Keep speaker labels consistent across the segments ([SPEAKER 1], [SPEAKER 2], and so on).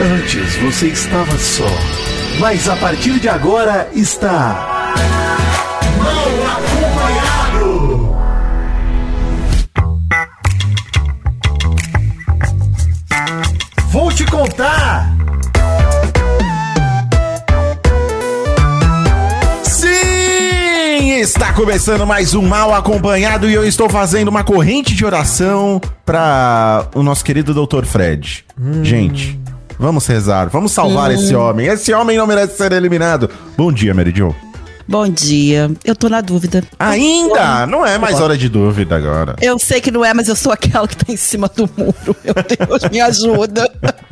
[SPEAKER 1] Antes você estava só, mas a partir de agora está. Mal acompanhado! Vou te contar!
[SPEAKER 2] Sim! Está começando mais um Mal Acompanhado e eu estou fazendo uma corrente de oração para o nosso querido Dr. Fred. Gente, vamos rezar, vamos salvar esse homem. Esse homem não merece ser eliminado. Bom dia, Mary Jo.
[SPEAKER 3] Bom dia. Eu tô na dúvida.
[SPEAKER 2] Ainda? Não é mais hora de dúvida agora.
[SPEAKER 3] Eu sei que não é, mas eu sou aquela que tá em cima do muro. Meu Deus, me ajuda.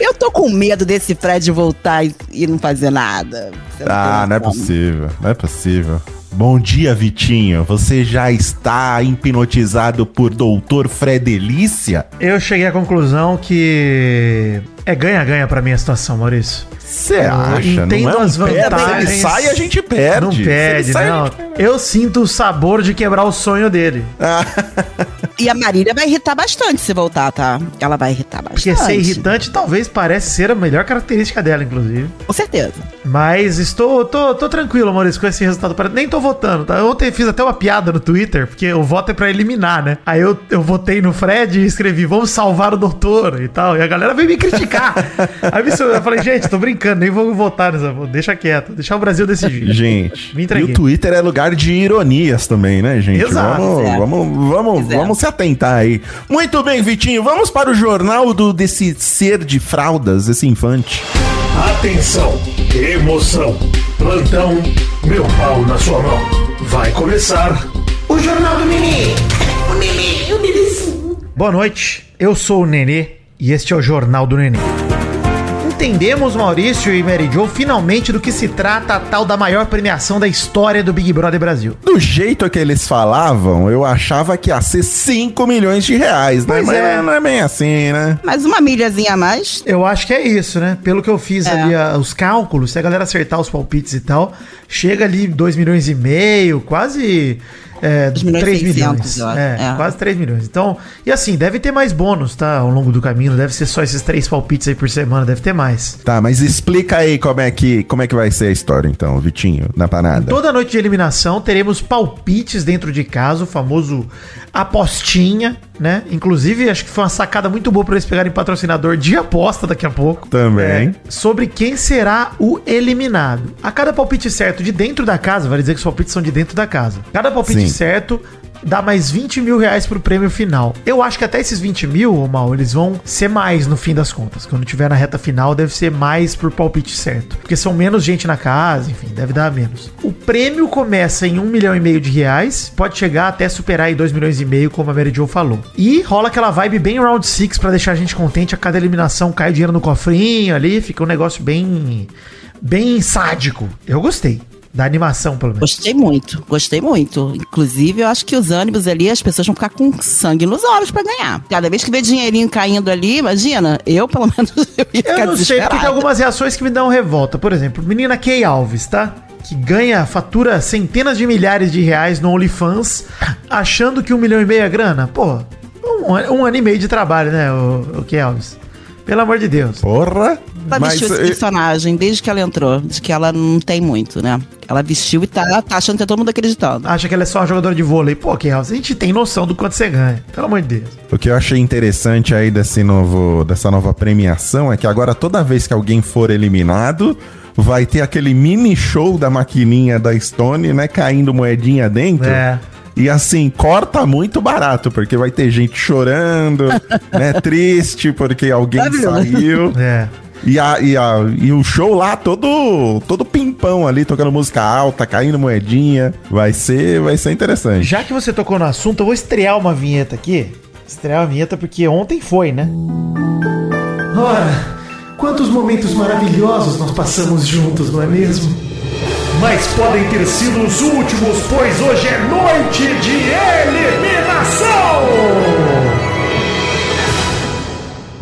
[SPEAKER 3] Eu tô com medo desse Fred voltar e, não fazer nada. Você
[SPEAKER 2] Ah,
[SPEAKER 3] tem
[SPEAKER 2] não é possível, não é possível. Bom dia, Vitinho. Você já está hipnotizado por Doutor Fredelícia?
[SPEAKER 4] Eu cheguei à conclusão que é ganha-ganha pra mim a situação, Maurício.
[SPEAKER 2] Você acha?
[SPEAKER 4] entendo
[SPEAKER 2] não é um
[SPEAKER 4] as
[SPEAKER 2] perde,
[SPEAKER 4] vantagens.
[SPEAKER 2] Se ele sai, a gente perde.
[SPEAKER 4] Não perde,
[SPEAKER 2] sai,
[SPEAKER 4] não.
[SPEAKER 2] perde.
[SPEAKER 4] Eu sinto o sabor de quebrar o sonho dele.
[SPEAKER 3] E a Marília vai irritar bastante se voltar, tá? Ela vai irritar bastante.
[SPEAKER 4] Porque ser irritante talvez parece ser a melhor característica dela, inclusive.
[SPEAKER 3] Com certeza.
[SPEAKER 4] Mas estou tô, tô tranquilo, Maurício, com esse resultado. Nem tô votando, tá? Ontem fiz até uma piada no Twitter, porque o voto é pra eliminar, né? Aí eu, eu votei no Fred e escrevi, vamos salvar o doutor e tal. E a galera veio me criticar. Aí me- eu falei, gente, tô brincando, nem vou votar nessa. Deixa quieto, deixar o Brasil desse jeito.
[SPEAKER 2] Gente,
[SPEAKER 4] Me
[SPEAKER 2] e o Twitter é lugar de ironias também, né, gente?
[SPEAKER 4] Exato.
[SPEAKER 2] Vamos,
[SPEAKER 3] É.
[SPEAKER 2] vamos, vamos,
[SPEAKER 3] é.
[SPEAKER 2] vamos se atentar aí. Muito bem, Vitinho, vamos para o jornal do, desse ser de fraldas, esse infante.
[SPEAKER 1] Atenção, emoção, plantão, meu pau na sua mão. Vai começar o Jornal do Nenê. O Nenê, o Nenêzinho.
[SPEAKER 4] Boa noite, eu sou o Nenê e este é o Jornal do Nenê. Entendemos, Maurício e Mary Jo, finalmente do que se trata a tal da maior premiação da história do Big Brother Brasil.
[SPEAKER 2] Do jeito que eles falavam, eu achava que ia ser 5 milhões de reais, né?
[SPEAKER 4] Pois
[SPEAKER 2] Mas
[SPEAKER 4] é.
[SPEAKER 2] não é bem assim, né?
[SPEAKER 3] Mais uma milhazinha a mais.
[SPEAKER 4] Eu acho que é isso, né? Pelo que eu fiz
[SPEAKER 3] É.
[SPEAKER 4] ali, a- os cálculos, se a galera acertar os palpites e tal, chega ali 2 milhões e meio, quase é,
[SPEAKER 3] 2 milhões e
[SPEAKER 4] 3 milhões.
[SPEAKER 3] 600, eu acho.
[SPEAKER 4] É,
[SPEAKER 3] É.
[SPEAKER 4] quase 3 milhões. Então, e assim, deve ter mais bônus, tá? Ao longo do caminho, deve ser só esses três palpites aí por semana, deve ter mais.
[SPEAKER 2] Tá, mas explica aí como é que, como é que vai ser a história, então, Vitinho, na parada.
[SPEAKER 4] Toda noite de eliminação teremos palpites dentro de casa, o famoso apostinha, né? Inclusive, acho que foi uma sacada muito boa para eles pegarem patrocinador de aposta daqui a pouco.
[SPEAKER 2] Também.
[SPEAKER 4] É, sobre quem será o eliminado. A cada palpite certo de dentro da casa, vale dizer que os palpites são de dentro da casa. Cada palpite
[SPEAKER 2] Sim.
[SPEAKER 4] Certo dá mais 20 mil reais pro prêmio final. Eu acho que até esses 20 mil, ô Mal, eles vão ser mais no fim das contas. Quando tiver na reta final, deve ser mais por palpite certo. Porque são menos gente na casa, enfim, deve dar menos. O prêmio começa em 1 milhão e meio de reais, pode chegar até superar aí 2 milhões e meio, como a Mary Jo falou. E rola aquela vibe bem round 6 pra deixar a gente contente. A cada eliminação cai dinheiro no cofrinho ali, fica um negócio bem, bem sádico. Eu gostei. Da animação, pelo menos.
[SPEAKER 3] Gostei muito, gostei muito. Inclusive, eu acho que os ânimos ali, as pessoas vão ficar com sangue nos olhos pra ganhar. Cada vez que vê dinheirinho caindo ali, imagina, eu pelo menos eu ia
[SPEAKER 4] Eu não sei, porque tem algumas reações que me dão revolta. Por exemplo, menina Kay Alves, tá? Que ganha, fatura centenas de milhares de reais no OnlyFans, achando que um milhão e meio é grana. Pô, um, um ano e meio de trabalho, né, o, o Kay Alves? Pelo amor de Deus.
[SPEAKER 2] Porra!
[SPEAKER 3] Ela vestiu esse
[SPEAKER 2] eh,
[SPEAKER 3] personagem desde que ela entrou. De que ela não tem muito, né? Ela vestiu e tá, tá achando que tá todo mundo acreditando.
[SPEAKER 4] Acha que ela é só uma jogadora de vôlei. Pô, Alves, a gente tem noção do quanto você ganha. Pelo amor de Deus.
[SPEAKER 2] O que eu achei interessante aí desse novo, dessa nova premiação é que agora toda vez que alguém for eliminado, vai ter aquele mini show da maquininha da Stone, né, caindo moedinha dentro.
[SPEAKER 4] É.
[SPEAKER 2] E assim, corta muito barato, porque vai ter gente chorando, né, triste porque alguém
[SPEAKER 3] Maravilhoso.
[SPEAKER 2] saiu.
[SPEAKER 4] É.
[SPEAKER 2] E, a, e, a, e o show lá todo todo pimpão ali, tocando música alta, caindo moedinha. Vai ser, vai ser interessante.
[SPEAKER 4] Já que você tocou no assunto, eu vou estrear uma vinheta aqui. Estrear uma vinheta porque ontem foi, né? Ora, quantos momentos maravilhosos nós passamos juntos, não é mesmo?
[SPEAKER 1] Mas podem ter sido os últimos, pois hoje é noite de eliminação!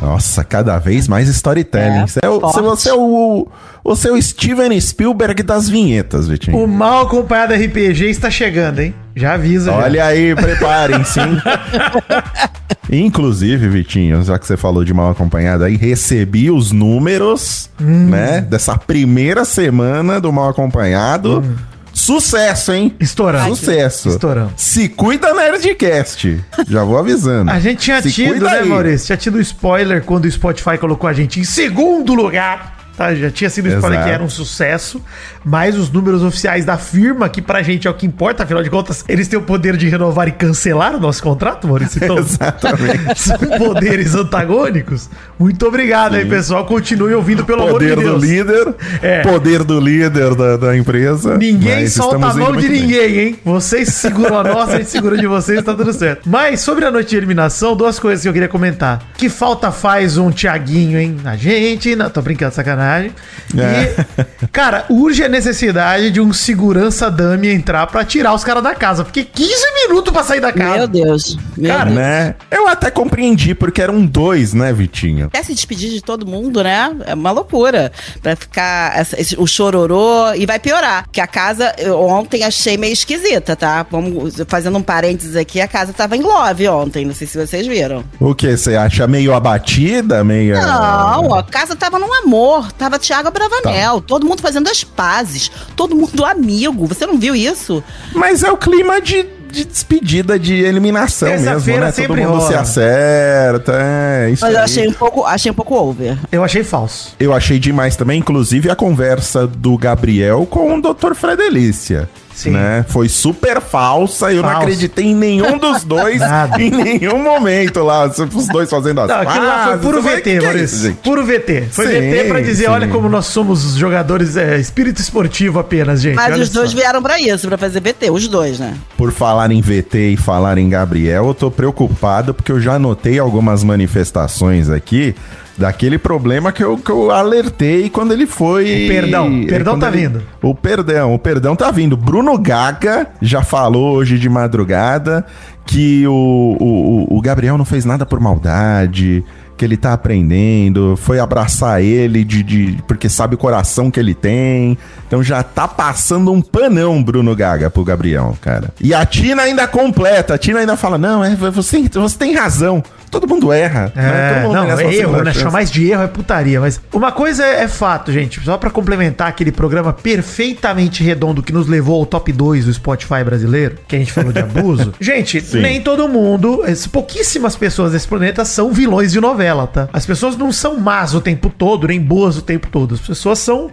[SPEAKER 2] Nossa, cada vez mais storytelling.
[SPEAKER 3] É,
[SPEAKER 2] Você é, o, você é o, você é o Steven Spielberg das vinhetas, Vitinho.
[SPEAKER 4] O mal acompanhado RPG está chegando, hein? Já avisa. já.
[SPEAKER 2] Olha aí, preparem-se, hein? Inclusive, Vitinho, já que você falou de mal acompanhado aí, recebi os números, né, dessa primeira semana do mal acompanhado. Sucesso, hein?
[SPEAKER 4] Estourando.
[SPEAKER 2] Sucesso.
[SPEAKER 4] Estourando.
[SPEAKER 2] Se cuida Nerdcast. Já vou avisando.
[SPEAKER 4] A gente tinha
[SPEAKER 2] Se
[SPEAKER 4] tido, né,
[SPEAKER 2] aí.
[SPEAKER 4] Maurício? Tinha tido spoiler quando o Spotify colocou a gente em segundo lugar. Tá? Já tinha sido spoiler
[SPEAKER 2] Exato.
[SPEAKER 4] que era um sucesso, mas os números oficiais da firma, que pra gente é o que importa, afinal de contas, eles têm o poder de renovar e cancelar o nosso contrato, Maurício. Então,
[SPEAKER 2] Exatamente.
[SPEAKER 4] são poderes antagônicos. Muito obrigado aí, pessoal. Continue ouvindo, pelo
[SPEAKER 2] Poder
[SPEAKER 4] amor de
[SPEAKER 2] do
[SPEAKER 4] Deus.
[SPEAKER 2] líder.
[SPEAKER 4] É.
[SPEAKER 2] Poder do líder da, da empresa.
[SPEAKER 4] Ninguém solta a mão de
[SPEAKER 2] muito bem.
[SPEAKER 4] ninguém, hein? Vocês seguram a nossa, a gente segura de vocês, tá tudo certo. Mas sobre a noite de eliminação, duas coisas que eu queria comentar. Que falta faz um Tiaguinho, hein? A gente. Não, tô brincando, sacanagem.
[SPEAKER 2] É.
[SPEAKER 4] E, cara, urge a necessidade de um segurança dummy entrar pra tirar os caras da casa. Porque 15 minutos pra sair da casa.
[SPEAKER 3] Meu Deus. Meu
[SPEAKER 4] Cara,
[SPEAKER 3] Deus.
[SPEAKER 2] Né? Eu até compreendi, porque eram dois, né, Vitinho?
[SPEAKER 3] Quer se despedir de todo mundo, né? É uma loucura. Pra ficar essa- esse- o chororô. E vai piorar. Porque a casa, eu ontem achei meio esquisita, tá? Vamos fazendo um parênteses aqui. A casa tava em love ontem. Não sei se vocês viram.
[SPEAKER 2] O que? Você acha meio abatida? Meio.
[SPEAKER 3] Não, a casa tava num amor. Tava Thiago Bravanel. Todo mundo fazendo as pazes. Todo mundo amigo. Você não viu isso?
[SPEAKER 2] Mas é o clima de, de despedida, de eliminação mesmo,
[SPEAKER 4] Terça-feira
[SPEAKER 2] né? Todo
[SPEAKER 4] sempre
[SPEAKER 2] mundo se
[SPEAKER 4] rola.
[SPEAKER 2] acerta. É, isso
[SPEAKER 3] Mas eu
[SPEAKER 2] aí.
[SPEAKER 3] achei um pouco, achei um pouco over.
[SPEAKER 4] Eu achei falso.
[SPEAKER 2] Eu achei demais também, inclusive, a conversa do Gabriel com o Dr. Fredelícia.
[SPEAKER 4] Sim.
[SPEAKER 2] Né? Foi super falsa, eu não
[SPEAKER 4] Falso.
[SPEAKER 2] acreditei em nenhum dos dois em nenhum momento lá. Os dois fazendo as
[SPEAKER 4] Não, aquilo lá foi puro VT,
[SPEAKER 2] "Que que é
[SPEAKER 4] Maurício.
[SPEAKER 2] isso, gente?"
[SPEAKER 4] puro VT. Foi
[SPEAKER 2] Sim,
[SPEAKER 4] VT pra dizer,
[SPEAKER 2] sim.
[SPEAKER 4] olha como nós somos jogadores, é, espírito esportivo apenas, gente.
[SPEAKER 3] Mas
[SPEAKER 4] olha
[SPEAKER 3] os dois
[SPEAKER 4] só.
[SPEAKER 3] vieram pra isso, pra fazer VT. Os dois, né?
[SPEAKER 2] Por falar em VT e falar em Gabriel, eu tô preocupado porque eu já notei algumas manifestações aqui daquele problema que eu, que eu alertei quando ele foi.
[SPEAKER 4] O perdão, perdão
[SPEAKER 2] quando
[SPEAKER 4] tá
[SPEAKER 2] ele-
[SPEAKER 4] vindo.
[SPEAKER 2] O perdão, o perdão tá vindo. Bruno Gaga já falou hoje de madrugada que o, o, o Gabriel não fez nada por maldade. Que ele tá aprendendo, foi abraçar ele de, de porque sabe o coração que ele tem. Então já tá passando um panão Bruno Gaga pro Gabriel, cara. E a Tina ainda completa, a Tina ainda fala: "Não, é você, você tem razão. Todo mundo erra, né?
[SPEAKER 4] É,
[SPEAKER 2] Todo mundo
[SPEAKER 4] não, é erro, né?
[SPEAKER 2] chance."
[SPEAKER 4] Chamar isso de erro é putaria. Mas uma coisa é, é fato, gente. Só pra complementar aquele programa perfeitamente redondo que nos levou ao top 2 do Spotify brasileiro, que a gente falou de abuso. gente,
[SPEAKER 2] Sim.
[SPEAKER 4] nem todo mundo, pouquíssimas pessoas desse planeta são vilões de novela, tá? As pessoas não são más o tempo todo, nem boas o tempo todo. As pessoas são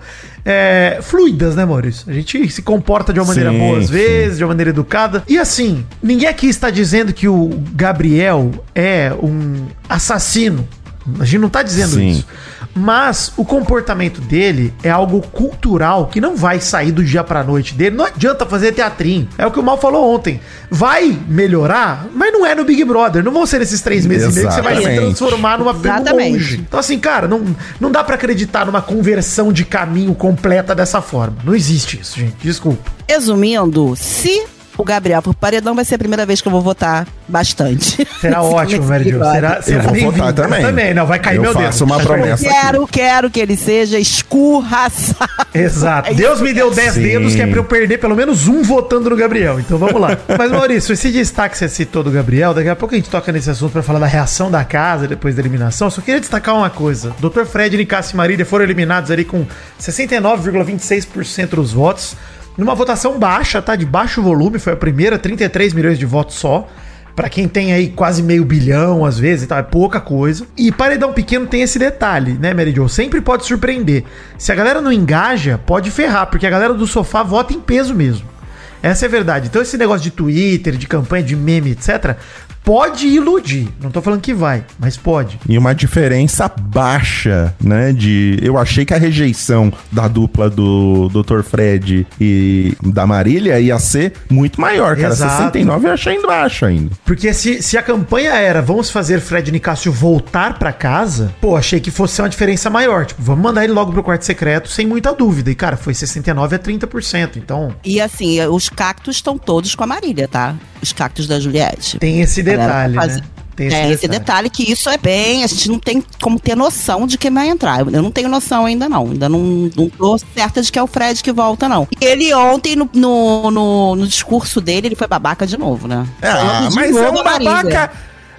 [SPEAKER 4] é, fluidas, né, Maurício? A gente se comporta de uma maneira
[SPEAKER 2] Sim,
[SPEAKER 4] boa às
[SPEAKER 2] sim.
[SPEAKER 4] vezes de uma maneira educada. E assim, ninguém aqui está dizendo que o Gabriel é um assassino. A gente não tá dizendo
[SPEAKER 2] Sim.
[SPEAKER 4] isso. Mas o comportamento dele é algo cultural que não vai sair do dia pra noite dele. Não adianta fazer teatrinho. É o que o Mal falou ontem. Vai melhorar, mas não é no Big Brother. Não vão ser esses três meses e meio que você vai se
[SPEAKER 2] Exatamente.
[SPEAKER 4] transformar numa
[SPEAKER 3] Exatamente.
[SPEAKER 4] monge. Então, assim, cara, não, não dá pra acreditar numa conversão de caminho completa dessa forma. Não existe isso, gente. Desculpa.
[SPEAKER 3] Resumindo, se o Gabriel por paredão vai ser a primeira vez que eu vou votar bastante.
[SPEAKER 4] Será ótimo, Mary Jo. Será, será
[SPEAKER 2] Eu vou
[SPEAKER 4] bem-vindo.
[SPEAKER 2] votar também.
[SPEAKER 4] Eu também, não, vai cair
[SPEAKER 2] Eu
[SPEAKER 4] meu dedo.
[SPEAKER 2] faço uma
[SPEAKER 4] Tá
[SPEAKER 2] promessa.
[SPEAKER 4] bom?
[SPEAKER 3] Quero, quero que ele seja escurraçado.
[SPEAKER 4] Exato.
[SPEAKER 3] É
[SPEAKER 4] Deus me deu 10
[SPEAKER 2] Sim.
[SPEAKER 4] dedos que é pra eu perder pelo menos um votando no Gabriel. Então vamos lá. Mas, Maurício, esse destaque que você citou do Gabriel, daqui a pouco a gente toca nesse assunto pra falar da reação da casa depois da eliminação. Só queria destacar uma coisa. Dr. Fred, Nicasso e Marília foram eliminados ali com 69,26% dos votos. Numa votação baixa, tá? De baixo volume. Foi a primeira, 33 milhões de votos só. Pra quem tem aí quase meio bilhão, às vezes, e tal, é pouca coisa. E paredão pequeno tem esse detalhe, né, Mary Jo? Sempre pode surpreender. Se a galera não engaja, pode ferrar, porque a galera do sofá vota em peso mesmo. Essa é a verdade. Então esse negócio de Twitter, de campanha, de meme, etc., pode iludir. Não tô falando que vai, mas pode.
[SPEAKER 2] E uma diferença baixa, né? De. Eu achei que a rejeição da dupla do Dr. Fred e da Marília ia ser muito maior, cara.
[SPEAKER 4] Exato.
[SPEAKER 2] 69 eu achei baixo ainda.
[SPEAKER 4] Porque se, se a campanha era vamos fazer Fred Nicásio voltar pra casa, pô, achei que fosse ser uma diferença maior. Tipo, vamos mandar ele logo pro quarto secreto sem muita dúvida. E, cara, foi 69 a 30%. Então,
[SPEAKER 3] E assim, os cactos estão todos com a Marília, tá? Os cactos da Juliette.
[SPEAKER 4] tem esse detalhe,
[SPEAKER 3] tá
[SPEAKER 4] né? Tem
[SPEAKER 3] é, esse detalhe que isso é bem. A gente não tem como ter noção de quem vai entrar. Eu não tenho noção ainda, não. Ainda não, não tô certa de que é o Fred que volta, não. E ele ontem, no, no, no- no discurso dele, ele foi babaca de novo, né?
[SPEAKER 2] Ah, mas é um babaca.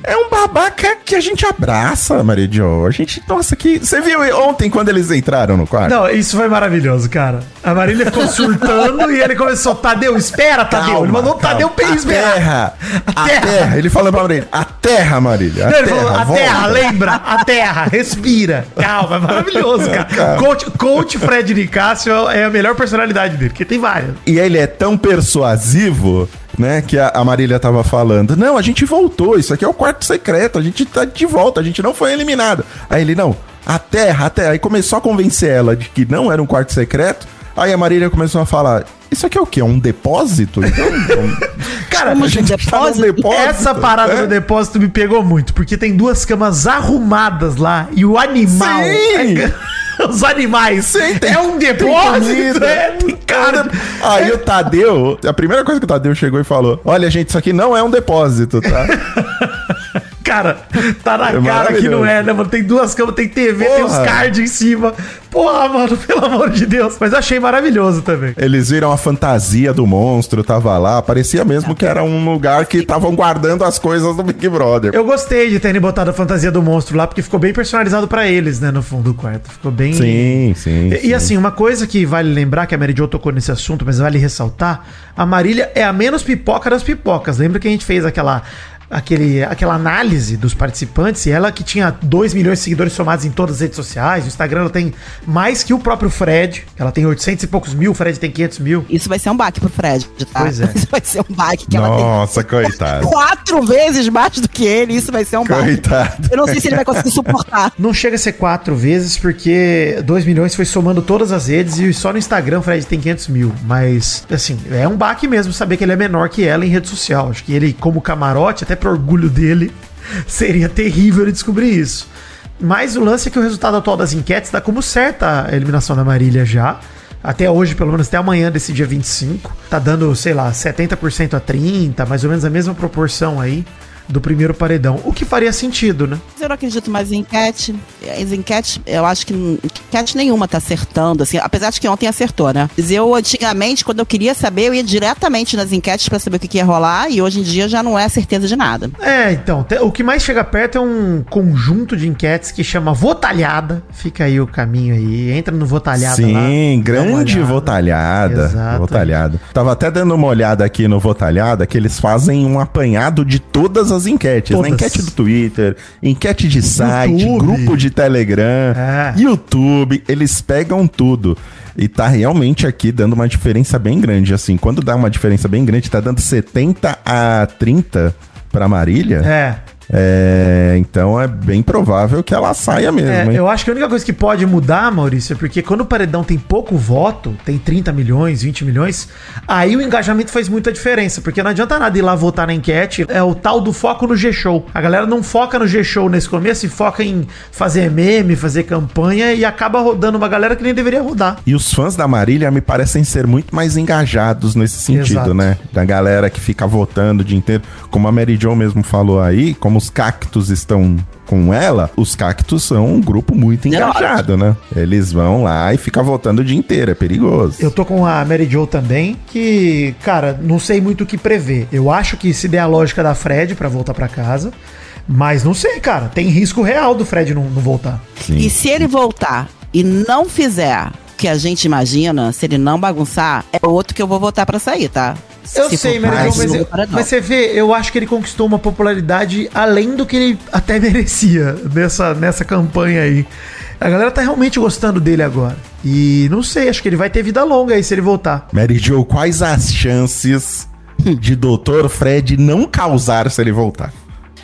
[SPEAKER 2] É um babaca que a gente abraça, Maria Jo. A gente, nossa, que. Você viu ontem quando eles entraram no quarto?
[SPEAKER 4] Não, isso foi maravilhoso, cara. A Marília ficou surtando e ele começou, Tadeu, espera, Tadeu. ele mandou o Tadeu pra
[SPEAKER 2] a
[SPEAKER 4] esperar.
[SPEAKER 2] terra,
[SPEAKER 4] A
[SPEAKER 2] a
[SPEAKER 4] terra.
[SPEAKER 2] terra. Ele falou pra Marília, a terra, Marília. A
[SPEAKER 4] Não, ele
[SPEAKER 2] terra,
[SPEAKER 4] falou, a
[SPEAKER 2] volta."
[SPEAKER 4] terra, lembra? A terra, respira. Calma, é maravilhoso, cara.
[SPEAKER 2] Cara.
[SPEAKER 4] Coach, coach Fred Nicásio é a melhor personalidade dele, porque tem várias.
[SPEAKER 2] E ele é tão persuasivo, né, que a, a Marília tava falando, não, a gente voltou, isso aqui é o quarto secreto, a gente tá de volta, a gente não foi eliminado. Aí ele, não, a terra, a terra. Aí começou a convencer ela de que não era um quarto secreto, aí a Marília começou a falar, isso aqui é o quê? É um depósito? Então,
[SPEAKER 4] Cara,
[SPEAKER 3] Como
[SPEAKER 4] a
[SPEAKER 3] de
[SPEAKER 4] gente
[SPEAKER 3] depósito?
[SPEAKER 4] Essa parada
[SPEAKER 2] né?
[SPEAKER 4] do depósito me pegou muito, porque tem duas camas arrumadas lá e o animal.
[SPEAKER 2] Sim!
[SPEAKER 4] Os animais.
[SPEAKER 2] Sim, tem-
[SPEAKER 4] é um depósito. é, tem cara.
[SPEAKER 2] Aí o Tadeu, a primeira coisa que o Tadeu chegou e falou: Olha, gente, isso aqui não é um depósito, tá?
[SPEAKER 4] Cara, tá na
[SPEAKER 2] É
[SPEAKER 4] cara que não é, né, mano? Tem duas camas, tem TV, tem os
[SPEAKER 2] Porra.
[SPEAKER 4] cards em cima. Porra, mano, pelo amor de Deus. Mas achei maravilhoso também.
[SPEAKER 2] Eles viram a fantasia do monstro, tava lá. Parecia mesmo que era um lugar que estavam guardando as coisas do Big Brother.
[SPEAKER 4] Eu gostei de terem botado a fantasia do monstro lá, porque ficou bem personalizado pra eles, né, no fundo do quarto. Ficou bem.
[SPEAKER 2] Sim, sim.
[SPEAKER 4] E, e assim, uma coisa que vale lembrar, que a Mary Jo tocou nesse assunto, mas vale ressaltar, a Marília é a menos pipoca das pipocas. Lembra que a gente fez aquela, aquele, aquela análise dos participantes, e ela que tinha 2 milhões de seguidores somados em todas as redes sociais, no Instagram ela tem mais que o próprio Fred, ela tem 800 e poucos mil, o Fred tem 500 mil.
[SPEAKER 3] Isso vai ser um baque pro Fred, tá?
[SPEAKER 4] Pois é.
[SPEAKER 3] Isso vai ser um baque que ela tem
[SPEAKER 2] Nossa, coitado.
[SPEAKER 3] quatro vezes mais do que ele. Isso vai ser um baque.
[SPEAKER 2] Coitado.
[SPEAKER 3] Eu não sei se ele vai conseguir suportar.
[SPEAKER 4] Não chega a ser quatro vezes, porque 2 milhões foi somando todas as redes e só no Instagram o Fred tem 500 mil. Mas, assim, é um baque mesmo saber que ele é menor que ela em rede social. Acho que ele, como camarote, até pro orgulho dele, seria terrível ele descobrir isso. Mas o lance é que o resultado atual das enquetes dá como certa a eliminação da Marília já. Até hoje, pelo menos até amanhã desse dia 25. Tá dando, sei lá, 70% a 30%, mais ou menos a mesma proporção aí do primeiro paredão. O que faria sentido, né?
[SPEAKER 3] Mas Eu não acredito mais em enquete. As enquetes, eu acho que enquete nenhuma tá acertando, assim, apesar de que ontem acertou, né? Mas eu, antigamente, quando eu queria saber, eu ia diretamente nas enquetes pra saber o que, que ia rolar, e hoje em dia já não é certeza de nada.
[SPEAKER 4] É, então, o que mais chega perto é um conjunto de enquetes que chama Votalhada. Fica aí o caminho aí, entra no Votalhada
[SPEAKER 2] Sim,
[SPEAKER 4] lá. uma
[SPEAKER 2] grande votalhada.
[SPEAKER 4] Exato.
[SPEAKER 2] Votalhada. Tava até dando uma olhada aqui no Votalhada que eles fazem um apanhado de todas as enquetes.
[SPEAKER 4] Todas.
[SPEAKER 2] Né? Enquete do Twitter, enquete de site,
[SPEAKER 4] YouTube.
[SPEAKER 2] grupo de Telegram,
[SPEAKER 4] É.
[SPEAKER 2] YouTube. Eles pegam tudo. E tá realmente aqui dando uma diferença bem grande. Assim, quando dá uma diferença bem grande, tá dando 70 a 30 pra Marília.
[SPEAKER 4] É.
[SPEAKER 2] É, então é bem provável que ela saia mesmo.
[SPEAKER 4] É,
[SPEAKER 2] hein?
[SPEAKER 4] eu acho que a única coisa que pode mudar, Maurício, é porque quando o paredão tem pouco voto, tem 30 milhões, 20 milhões, aí o engajamento faz muita diferença, porque não adianta nada ir lá votar na enquete, é o tal do foco no G-Show. A galera não foca no G-Show nesse começo e foca em fazer meme, fazer campanha e acaba rodando uma galera que nem deveria rodar.
[SPEAKER 2] E os fãs da Marília me parecem ser muito mais engajados nesse sentido,
[SPEAKER 4] Exato.
[SPEAKER 2] né? Da galera que fica votando o dia inteiro. Como a Mary Jo mesmo falou aí, como os cactos estão com ela, os cactos são um grupo muito engajado, né? Eles vão lá e ficam votando o dia inteiro, é perigoso.
[SPEAKER 4] Eu tô com a Mary Jo também, que, cara, não sei muito o que prever. Eu acho que se der a lógica da Fred pra voltar pra casa, mas não sei, cara. Tem risco real do Fred não, não voltar.
[SPEAKER 2] Sim.
[SPEAKER 3] E se ele voltar e não fizer que a gente imagina, se ele não bagunçar, é outro que eu vou votar pra sair, tá?
[SPEAKER 4] Eu
[SPEAKER 3] Se
[SPEAKER 4] sei,
[SPEAKER 3] mais
[SPEAKER 4] mas,
[SPEAKER 3] paredão.
[SPEAKER 4] mas você vê, eu acho que ele conquistou uma popularidade além do que ele até merecia nessa, nessa campanha aí. A galera tá realmente gostando dele agora. E não sei, acho que ele vai ter vida longa aí se ele voltar.
[SPEAKER 2] Mary Jo, quais as chances de Dr. Fred não causar se ele voltar?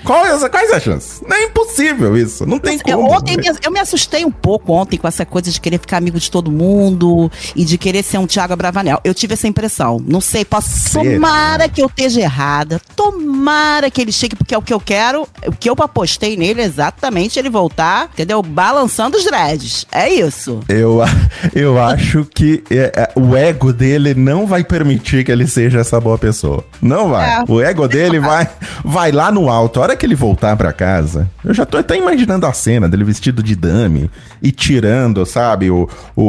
[SPEAKER 2] Quais, quais as chances? Não é impossível isso. Não tem
[SPEAKER 3] Eu,
[SPEAKER 2] como.
[SPEAKER 3] ontem eu me assustei um pouco ontem com essa coisa de querer ficar amigo de todo mundo e de querer ser um Thiago Abravanel. Eu tive essa impressão. Não sei, posso.
[SPEAKER 2] Será?
[SPEAKER 3] Tomara que eu esteja errada. Tomara que ele chegue, porque é o que eu quero. O que eu apostei nele é exatamente ele voltar, entendeu? Balançando os dreads. É isso.
[SPEAKER 2] Eu, eu acho que é, é, o ego dele não vai permitir que ele seja essa boa pessoa. Não vai.
[SPEAKER 3] É.
[SPEAKER 2] O ego dele vai, vai lá no alto. A hora hora que ele voltar pra casa, eu já tô até imaginando a cena dele vestido de dummy e tirando, sabe, o, o,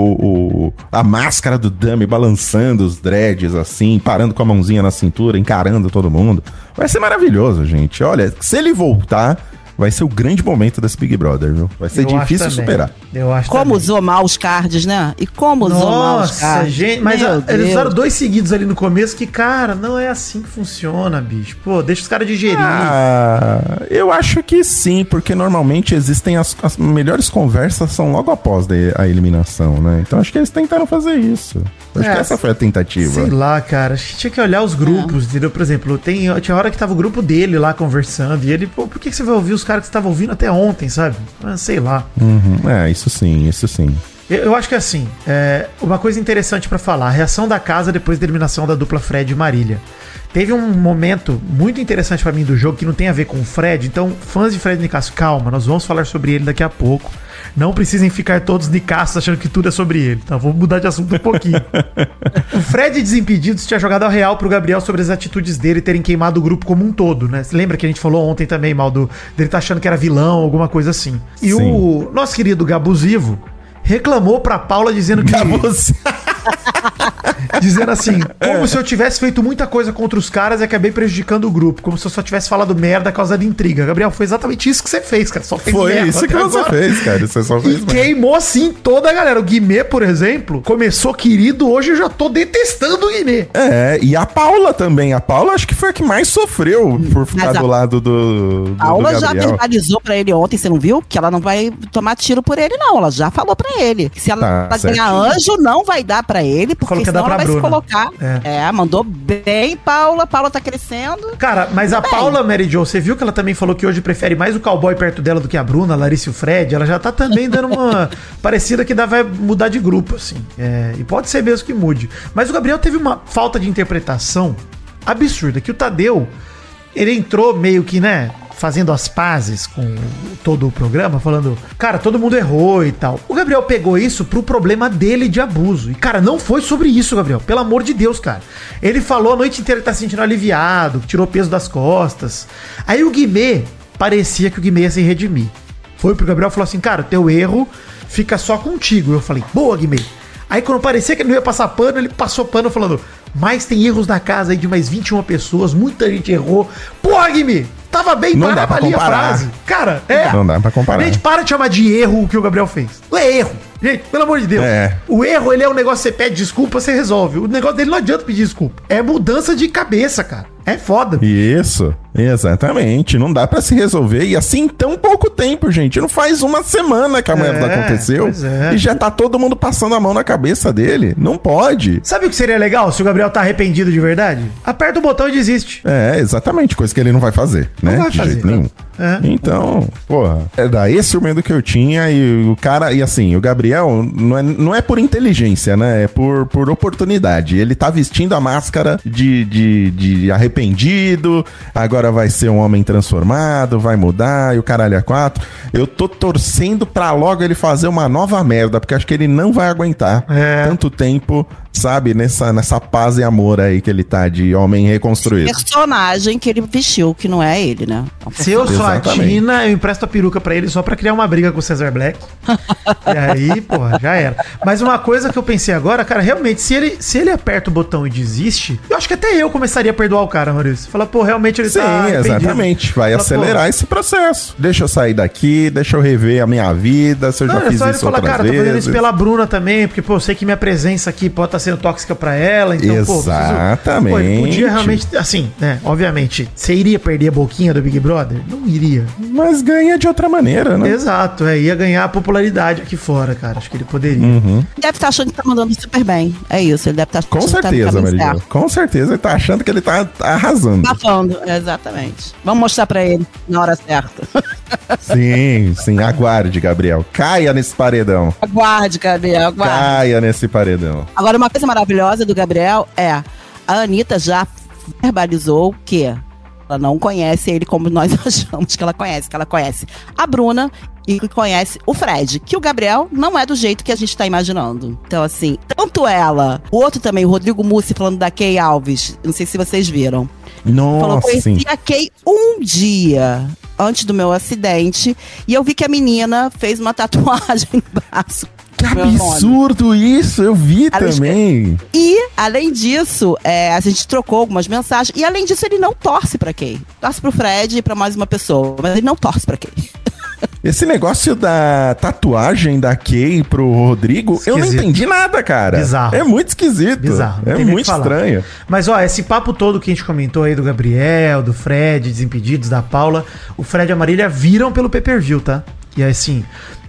[SPEAKER 2] o- a máscara do dummy, balançando os dreads assim, parando com a mãozinha na cintura, encarando todo mundo. Vai ser maravilhoso, gente. Olha, se ele voltar, vai ser o grande momento desse Big Brother, viu? Vai ser
[SPEAKER 4] Eu
[SPEAKER 2] difícil superar.
[SPEAKER 4] Eu acho
[SPEAKER 3] Como
[SPEAKER 4] também.
[SPEAKER 3] usou mal os cards, né? E como usou mal os
[SPEAKER 4] Nossa,
[SPEAKER 3] cards.
[SPEAKER 4] gente, mas ó, eles usaram dois seguidos ali no começo que, cara, não é assim que funciona, bicho. Pô, deixa os caras digerir.
[SPEAKER 2] Ah, eu acho que sim, porque normalmente existem as, as melhores conversas são logo após de- a eliminação, né? Então acho que eles tentaram fazer isso. Acho
[SPEAKER 4] É,
[SPEAKER 2] que essa foi a tentativa.
[SPEAKER 4] Sei lá, cara. Acho que tinha que olhar os grupos, entendeu? Por exemplo, tem, tinha hora que tava o grupo dele lá conversando. E ele, pô, por que, que você vai ouvir os caras que tava ouvindo até ontem, sabe? Ah, sei lá.
[SPEAKER 2] Uhum, É, isso sim, isso sim.
[SPEAKER 4] Eu, acho que assim, é, uma coisa interessante pra falar, a reação da casa depois da eliminação da dupla Fred e Marília. Teve um momento muito interessante pra mim do jogo que não tem a ver com o Fred, então fãs de Fred Nicasso, calma, nós vamos falar sobre ele daqui a pouco. Não precisem ficar todos nicassos achando que tudo é sobre ele, tá? Vamos mudar de assunto um pouquinho. o Fred Desimpedidos tinha jogado ao real pro Gabriel sobre as atitudes dele terem queimado o grupo como um todo, né? Lembra que a gente falou ontem também, mal do dele tá achando que era vilão, alguma coisa assim. E
[SPEAKER 2] Sim.
[SPEAKER 4] o nosso querido Gabusivo reclamou pra Paula dizendo que
[SPEAKER 2] Você...
[SPEAKER 4] dizendo assim, como se eu tivesse feito muita coisa contra os caras e acabei prejudicando o grupo, como se eu só tivesse falado merda causa de intriga. Gabriel, foi exatamente isso que você fez, cara. Só fez
[SPEAKER 2] Foi
[SPEAKER 4] merda
[SPEAKER 2] isso que você
[SPEAKER 4] agora.
[SPEAKER 2] fez, cara. Você só fez
[SPEAKER 4] E
[SPEAKER 2] merda.
[SPEAKER 4] queimou assim toda a galera. O Guimê, por exemplo, começou querido, hoje eu já tô detestando o Guimê.
[SPEAKER 2] É, e a Paula também. A Paula acho que foi a que mais sofreu por ficar
[SPEAKER 3] Mas a-
[SPEAKER 2] do lado do, do,
[SPEAKER 3] A Paula já
[SPEAKER 2] Gabriel.
[SPEAKER 3] verbalizou pra ele ontem, você não viu? Que ela não vai tomar tiro por ele, não. Ela já falou pra ele. Que se ela
[SPEAKER 2] Tá,
[SPEAKER 3] ganhar anjo, não vai dar pra ele, porque
[SPEAKER 4] Falou
[SPEAKER 3] senão ela vai se colocar. É. mandou bem, Paula. Paula tá crescendo.
[SPEAKER 4] Cara, mas a
[SPEAKER 3] Bem.
[SPEAKER 4] Paula Mary Jo, você viu que ela também falou que hoje prefere mais o cowboy perto dela do que a Bruna, a Larissa e o Fred? Ela já tá também dando uma parecida que dá, vai mudar de grupo, assim. É, e pode ser mesmo que mude. Mas o Gabriel teve uma falta de interpretação absurda, que o Tadeu, ele entrou meio que, né, fazendo as pazes com todo o programa, falando, cara, todo mundo errou e tal. O Gabriel pegou isso pro problema dele de abuso. E, cara, não foi sobre isso, Gabriel. Pelo amor de Deus, cara. Ele falou a noite inteira que tá se sentindo aliviado, que tirou peso das costas. Aí o Guimê, parecia que o Guimê ia se redimir. Foi pro Gabriel e falou assim, cara, teu erro fica só contigo. Eu falei, boa, Guimê. Aí quando parecia que ele não ia passar pano, ele passou pano falando, mas tem erros na casa aí de mais 21 pessoas, muita gente errou. Porra, Guimê, tava bem,
[SPEAKER 2] Não dá pra
[SPEAKER 4] ali a
[SPEAKER 2] comparar.
[SPEAKER 4] frase. Cara, é.
[SPEAKER 2] Não dá pra comparar.
[SPEAKER 4] Gente, para de chamar de erro o que o Gabriel fez. Não é erro. Gente, pelo amor de Deus.
[SPEAKER 2] É.
[SPEAKER 4] O erro, ele é um negócio que você pede desculpa, você resolve. O negócio dele não adianta pedir desculpa. É mudança de cabeça, cara. É foda.
[SPEAKER 2] Isso, exatamente. Não dá pra se resolver. E assim, em tão pouco tempo, gente. Não faz uma semana que a merda
[SPEAKER 4] É,
[SPEAKER 2] aconteceu.
[SPEAKER 4] é.
[SPEAKER 2] E já tá todo mundo passando a mão na cabeça dele. Não pode.
[SPEAKER 4] Sabe o que seria legal se o Gabriel tá arrependido de verdade? Aperta o botão e desiste.
[SPEAKER 2] É, exatamente, coisa que ele não vai fazer,
[SPEAKER 4] Não
[SPEAKER 2] né?
[SPEAKER 4] vai
[SPEAKER 2] de
[SPEAKER 4] fazer.
[SPEAKER 2] jeito nenhum.
[SPEAKER 4] É.
[SPEAKER 2] Então, porra, era esse o medo que eu tinha e o cara, e assim, o Gabriel não é, não é por inteligência, né? É por, por oportunidade. Ele tá vestindo a máscara de, de, de arrependido, agora vai ser um homem transformado, vai mudar e o caralho é quatro. Eu tô torcendo pra logo ele fazer uma nova merda, porque acho que ele não vai aguentar
[SPEAKER 4] É.
[SPEAKER 2] tanto tempo, sabe, nessa, nessa paz e amor aí que ele tá de homem reconstruído.
[SPEAKER 3] Personagem que ele vestiu, que não é ele, né? É
[SPEAKER 4] Se eu sou a
[SPEAKER 2] Exatamente.
[SPEAKER 4] Tina, eu empresto a peruca pra ele só pra criar uma briga com o Cesar Black. e aí, porra, já era. Mas uma coisa que eu pensei agora, cara, realmente, se ele, se ele aperta o botão e desiste, eu acho que até eu começaria a perdoar o cara, Maurício. Fala, pô, realmente ele
[SPEAKER 2] Sim,
[SPEAKER 4] tá
[SPEAKER 2] exatamente. Vai
[SPEAKER 4] Fala,
[SPEAKER 2] acelerar
[SPEAKER 4] pô,
[SPEAKER 2] esse processo. Deixa eu sair daqui, deixa eu rever a minha vida, se eu já
[SPEAKER 4] Não, é
[SPEAKER 2] fiz
[SPEAKER 4] só ele
[SPEAKER 2] isso
[SPEAKER 4] falar,
[SPEAKER 2] outras
[SPEAKER 4] cara, tô fazendo
[SPEAKER 2] vezes.
[SPEAKER 4] isso pela Bruna também, porque, pô, eu sei que minha presença aqui pode estar sendo tóxica pra ela, então, pô, preciso-
[SPEAKER 2] Exatamente.
[SPEAKER 4] Pô, ele podia realmente, assim, né, obviamente, você iria perder a boquinha do Big Brother? Não iria.
[SPEAKER 2] Mas ganha de outra maneira, né?
[SPEAKER 4] Exato, é, ia ganhar popularidade aqui fora, cara, acho que ele poderia.
[SPEAKER 2] Uhum.
[SPEAKER 3] Deve estar achando que tá mandando super bem. É isso, ele deve estar
[SPEAKER 2] Com
[SPEAKER 3] achando que tá
[SPEAKER 2] certeza, Marilu.
[SPEAKER 3] certo.
[SPEAKER 2] Com certeza ele tá achando que ele tá arrasando.
[SPEAKER 3] Bafando, exatamente. Vamos mostrar pra ele na hora certa.
[SPEAKER 2] Sim, sim. Aguarde, Gabriel. Caia nesse paredão.
[SPEAKER 3] Aguarde, Gabriel, aguarde.
[SPEAKER 2] Caia nesse paredão.
[SPEAKER 3] Agora, uma coisa maravilhosa do Gabriel é a Anitta já verbalizou que ela não conhece ele como nós achamos que ela conhece, que ela conhece a Bruna e que conhece o Fred, que o Gabriel não é do jeito que a gente tá imaginando. Então, assim, tanto ela, o outro também, o Rodrigo Mussi, falando da Kay Alves, não sei se vocês viram. Falou,
[SPEAKER 2] Nossa,
[SPEAKER 3] conheci
[SPEAKER 2] sim.
[SPEAKER 3] a Kay um dia antes do meu acidente e eu vi que a menina fez uma tatuagem no braço.
[SPEAKER 2] Que
[SPEAKER 3] nome.
[SPEAKER 2] absurdo isso, eu vi também.
[SPEAKER 3] E, além disso, é, a gente trocou algumas mensagens. E, além disso, ele não torce pra Kay. Torce pro Fred e pra mais uma pessoa. Mas ele não torce pra Kay.
[SPEAKER 2] Esse negócio da tatuagem da Kay pro Rodrigo, eu não
[SPEAKER 4] Esquisito.
[SPEAKER 2] entendi nada, cara.
[SPEAKER 4] Bizarro.
[SPEAKER 2] É muito esquisito.
[SPEAKER 4] Bizarro.
[SPEAKER 2] É muito estranho.
[SPEAKER 4] Mas, ó, esse papo todo que a gente comentou aí do Gabriel, do Fred, Desimpedidos, da Paula, o Fred e a Marília viram pelo pay-per-view, tá? E aí, assim,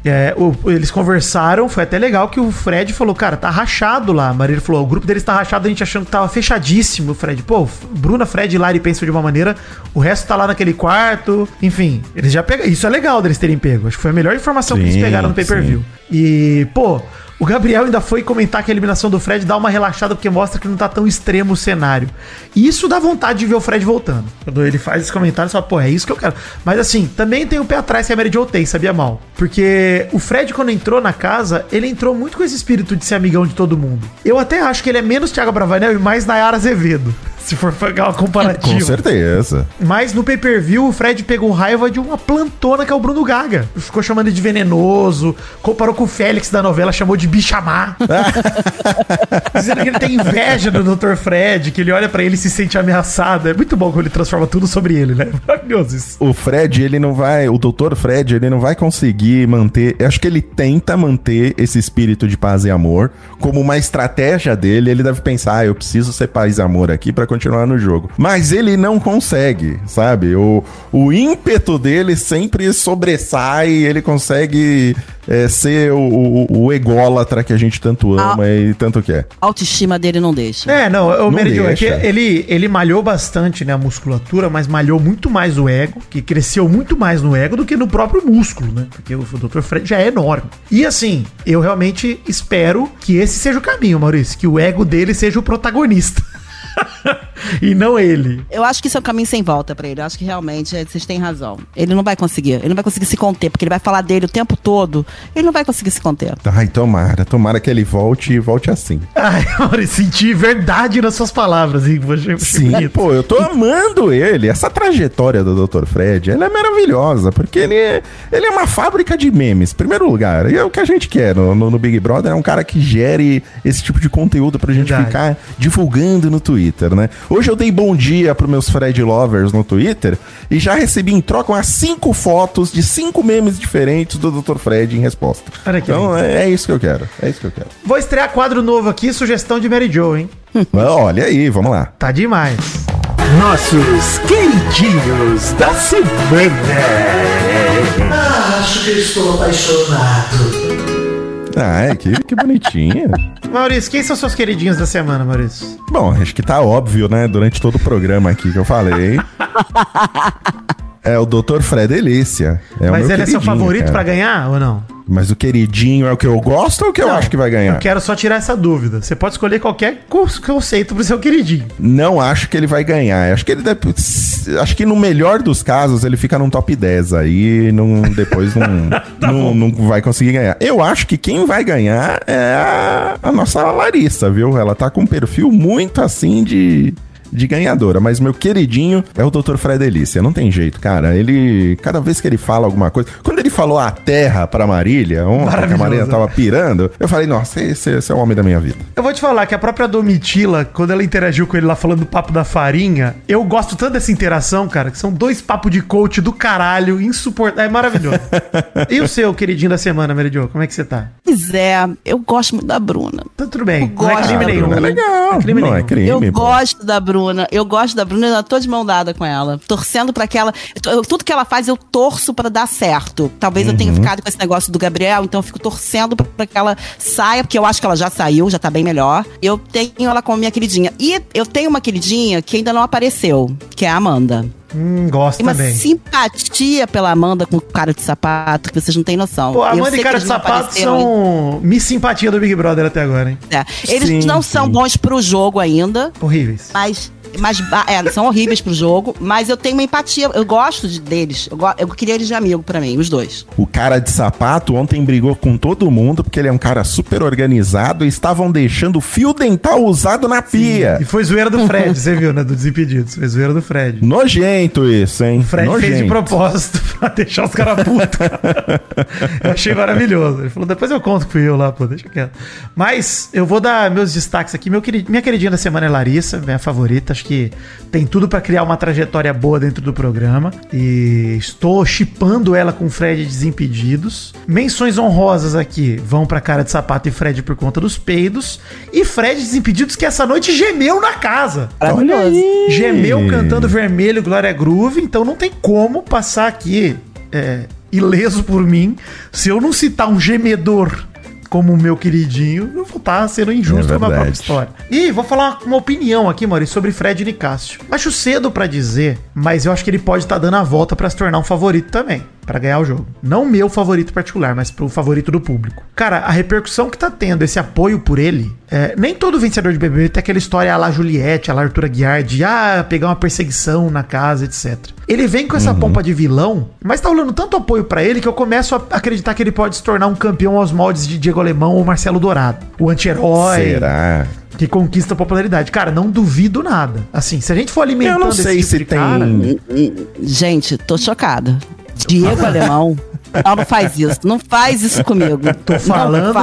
[SPEAKER 4] é, o- eles conversaram, foi até legal que o Fred falou, cara, tá rachado lá. A Marília falou, o grupo deles tá rachado, a gente achando que tava fechadíssimo. O Fred, pô, Bruna, Fred e Lari pensam de uma maneira, o resto tá lá naquele quarto. Enfim, eles já pegaram. Isso é legal deles terem pego. Acho que foi a melhor informação que eles
[SPEAKER 2] Sim,
[SPEAKER 4] pegaram no pay-per-view. E, pô, o Gabriel ainda foi comentar que a eliminação do Fred dá uma relaxada porque mostra que não tá tão extremo o cenário. E isso dá vontade de ver o Fred voltando. Quando ele faz esse comentário, fala, pô, é isso que eu quero. Mas assim, também tem o pé atrás que a Mary Jo tem, sabia mal? Porque o Fred, quando entrou na casa, ele entrou muito com esse espírito de ser amigão de todo mundo. Eu até acho que ele é menos Thiago Bravanel e mais Nayara Azevedo. Se for pegar uma comparativa.
[SPEAKER 2] Com certeza.
[SPEAKER 4] Mas no pay-per-view, o Fred pegou raiva de uma plantona que é o Bruno Gaga. Ficou chamando ele de venenoso, comparou com o Félix da novela, chamou de bichamar. Dizendo que ele tem inveja do Dr. Fred, que ele olha pra ele e se sente ameaçado. É muito bom quando ele transforma tudo sobre ele, né? Maravilhoso isso.
[SPEAKER 2] O Fred, ele não vai. O doutor Fred, ele não vai conseguir manter. Eu acho que ele tenta manter esse espírito de paz e amor como uma estratégia dele. Ele deve pensar, ah, eu preciso ser paz e amor aqui pra continuar no jogo. Mas ele não consegue, sabe? O, o ímpeto dele sempre sobressai. Ele consegue é, ser o, o, o ególatra que a gente tanto ama e tanto quer.
[SPEAKER 3] A autoestima dele não deixa.
[SPEAKER 4] É, não, o
[SPEAKER 2] Não
[SPEAKER 4] Meridion, é que ele, ele malhou bastante, né, a musculatura, mas malhou muito mais o ego, que cresceu muito mais no ego do que no próprio músculo, né? Porque o, o Dr. Fred já é enorme. E assim, eu realmente espero que esse seja o caminho, Maurício, que o ego dele seja o protagonista. e não ele.
[SPEAKER 3] Eu acho que isso é um caminho sem volta pra ele. Eu acho que realmente é, vocês têm razão. Ele não vai conseguir. Ele não vai conseguir se conter, porque ele vai falar dele o tempo todo. Ele não vai conseguir se conter.
[SPEAKER 2] Ai, tomara, tomara que ele volte e volte assim.
[SPEAKER 4] Ai, Maurício, senti verdade nas suas palavras, hein? Achei-
[SPEAKER 2] Sim,
[SPEAKER 4] bonito.
[SPEAKER 2] pô, eu tô amando ele. Essa trajetória do Dr. Fred, ela é maravilhosa, porque ele é, ele é uma fábrica de memes, em primeiro lugar. E é o que a gente quer no, no- no Big Brother, é um cara que gere esse tipo de conteúdo pra gente
[SPEAKER 4] Verdade.
[SPEAKER 2] ficar divulgando no Twitter, né? Hoje eu dei bom dia pros meus Fred lovers no Twitter e já recebi em troca umas cinco fotos de cinco memes diferentes do Dr. Fred em resposta. Então é, é isso que eu quero, é isso que eu quero.
[SPEAKER 4] Vou estrear quadro novo aqui, sugestão de Mary Jo, hein?
[SPEAKER 2] Olha aí, vamos lá.
[SPEAKER 4] Tá demais.
[SPEAKER 1] Nossos queridinhos da semana.
[SPEAKER 5] Ah, acho que eu estou apaixonado.
[SPEAKER 2] Ah, é, que, que bonitinho.
[SPEAKER 4] Maurício, quem são seus queridinhos da semana, Maurício?
[SPEAKER 2] Bom, acho que tá óbvio, né? Durante todo o programa aqui que eu falei. É o Dr. Fred Delícia. É
[SPEAKER 4] Mas ele é seu favorito pra ganhar ou não?
[SPEAKER 2] Mas o queridinho é o que eu gosto ou o que eu
[SPEAKER 4] Não,
[SPEAKER 2] acho que vai ganhar?
[SPEAKER 4] Eu quero só tirar essa dúvida. Você pode escolher qualquer co- conceito pro seu queridinho.
[SPEAKER 2] Não acho que ele vai ganhar. Acho que ele deve... Acho que no melhor dos casos ele fica num top 10 aí, não, depois não,
[SPEAKER 4] Tá
[SPEAKER 2] não, não vai conseguir ganhar. Eu acho que quem vai ganhar é a, a nossa Larissa, viu? Ela tá com um perfil muito assim de, de ganhadora. Mas meu queridinho é o Dr. Fred Delícia. Não tem jeito, cara. Ele, cada vez que ele fala alguma coisa. Quando ele falou a terra pra Marília, ontem, que a. Marília tava pirando, eu falei, nossa, esse, esse é o homem da minha vida.
[SPEAKER 4] Eu vou te falar que a própria Domitila, quando ela interagiu com ele lá falando do papo da farinha, eu gosto tanto dessa interação, cara, que são dois papos de coach do caralho, insuportável. É maravilhoso. e o seu queridinho da semana, Jo, como é que você tá?
[SPEAKER 3] Pois é, eu gosto muito da Bruna.
[SPEAKER 4] Tá tudo bem.
[SPEAKER 3] Eu
[SPEAKER 4] Não é
[SPEAKER 3] gosto
[SPEAKER 4] crime
[SPEAKER 3] da
[SPEAKER 4] nenhum.
[SPEAKER 2] É legal.
[SPEAKER 4] Não é crime
[SPEAKER 2] não
[SPEAKER 4] nenhum.
[SPEAKER 2] é crime,
[SPEAKER 3] eu
[SPEAKER 2] pô.
[SPEAKER 3] gosto da Bruna, eu gosto da Bruna, eu tô de mão dada com ela, torcendo pra que ela, eu- tudo que ela faz eu torço pra dar certo. Talvez eu tenha
[SPEAKER 2] Uhum.
[SPEAKER 3] ficado com esse negócio do Gabriel, então eu fico torcendo pra- pra que ela saia, porque eu acho que ela já saiu, já tá bem melhor. Eu tenho ela como minha queridinha. E eu tenho uma queridinha que ainda não apareceu, que é a Amanda.
[SPEAKER 4] Hum, gosto
[SPEAKER 3] Tem uma
[SPEAKER 4] também.
[SPEAKER 3] simpatia pela Amanda com cara de sapato que vocês não têm noção.
[SPEAKER 4] Pô, Amanda e cara de sapato são Miss Simpatia do Big Brother até agora, hein?
[SPEAKER 3] É, Eles
[SPEAKER 2] Sim,
[SPEAKER 3] não
[SPEAKER 2] sim.
[SPEAKER 3] são bons pro jogo ainda,
[SPEAKER 4] Horríveis.
[SPEAKER 3] mas mas ba- é, são horríveis pro jogo, mas eu tenho uma empatia. Eu gosto de- deles. Eu, go- eu queria eles de amigo pra mim, os dois.
[SPEAKER 2] O cara de sapato ontem brigou com todo mundo porque ele é um cara super organizado e estavam deixando fio dental usado na pia.
[SPEAKER 4] E foi zoeira do Fred, você viu, né? Do Desimpedidos. Foi zoeira do Fred.
[SPEAKER 2] Nojento isso, hein?
[SPEAKER 4] O Fred fez de
[SPEAKER 2] Nojento.
[SPEAKER 4] propósito pra deixar os caras putos. eu achei maravilhoso. Ele falou, depois eu conto que fui eu lá, pô, deixa quieto. Mas eu vou dar meus destaques aqui. Meu queri- minha queridinha da semana é Larissa, minha favorita. Acho que tem tudo pra criar uma trajetória boa dentro do programa. E estou chipando ela com Fred Desimpedidos. Menções honrosas aqui vão pra cara de sapato e Fred por conta dos peidos. E Fred Desimpedidos que essa noite gemeu na casa.
[SPEAKER 3] Maravilhoso.
[SPEAKER 4] Gemeu cantando vermelho, Glória Groove, então não tem como passar aqui é, ileso por mim se eu não citar um gemedor como o meu queridinho, eu vou estar sendo injusto
[SPEAKER 2] É
[SPEAKER 4] com a própria
[SPEAKER 2] verdade.
[SPEAKER 4] história. E vou falar uma opinião aqui, Maurício, sobre Fred Nicásio. Acho cedo pra dizer, mas eu acho que ele pode estar dando a volta pra se tornar um favorito também, pra ganhar o jogo. Não meu favorito particular, mas pro favorito do público. Cara, a repercussão que tá tendo, esse apoio por ele, é, nem todo vencedor de BBB tem aquela história a la Juliette, a la Arthur Aguiar, de ah, pegar uma perseguição na casa, etc. Ele vem com essa pompa de vilão, mas tá rolando tanto apoio pra ele que eu começo a acreditar que ele pode se tornar um campeão aos moldes de Diego Alemão ou Marcelo Dourado. O anti-herói
[SPEAKER 2] Será?
[SPEAKER 4] que conquista popularidade. Cara, não duvido nada. Assim, se a gente for alimentando
[SPEAKER 2] Eu não sei
[SPEAKER 4] esse
[SPEAKER 2] se
[SPEAKER 4] tipo de
[SPEAKER 2] tem.
[SPEAKER 4] cara,
[SPEAKER 3] Gente, tô chocada. Diego Alemão. Não, não faz isso. Não faz isso comigo.
[SPEAKER 4] Tô falando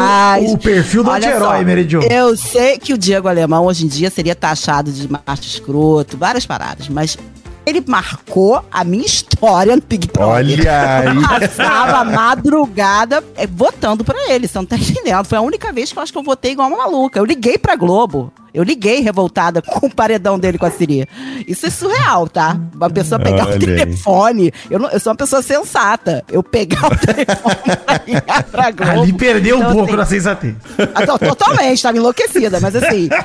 [SPEAKER 4] o perfil do anti-herói, Jo.
[SPEAKER 3] Eu sei que o Diego Alemão hoje em dia seria taxado de macho escroto, várias paradas, mas ele marcou a minha história no Big Brother.
[SPEAKER 2] Olha aí.
[SPEAKER 3] Passava a madrugada é, votando pra ele, você não tá entendendo. Foi a única vez que eu acho que eu votei igual uma maluca. Eu liguei pra Globo. Eu liguei revoltada com o paredão dele com a Siri. Isso é surreal, tá? Uma pessoa pegar
[SPEAKER 2] Olha
[SPEAKER 3] o telefone. Eu, não- eu sou uma pessoa sensata. Eu pegar o telefone pra ligar pra Globo.
[SPEAKER 4] ali perdeu um
[SPEAKER 3] Então,
[SPEAKER 4] pouco
[SPEAKER 3] assim,
[SPEAKER 4] da sensatez.
[SPEAKER 3] ah, to- Totalmente, tava enlouquecida, mas assim.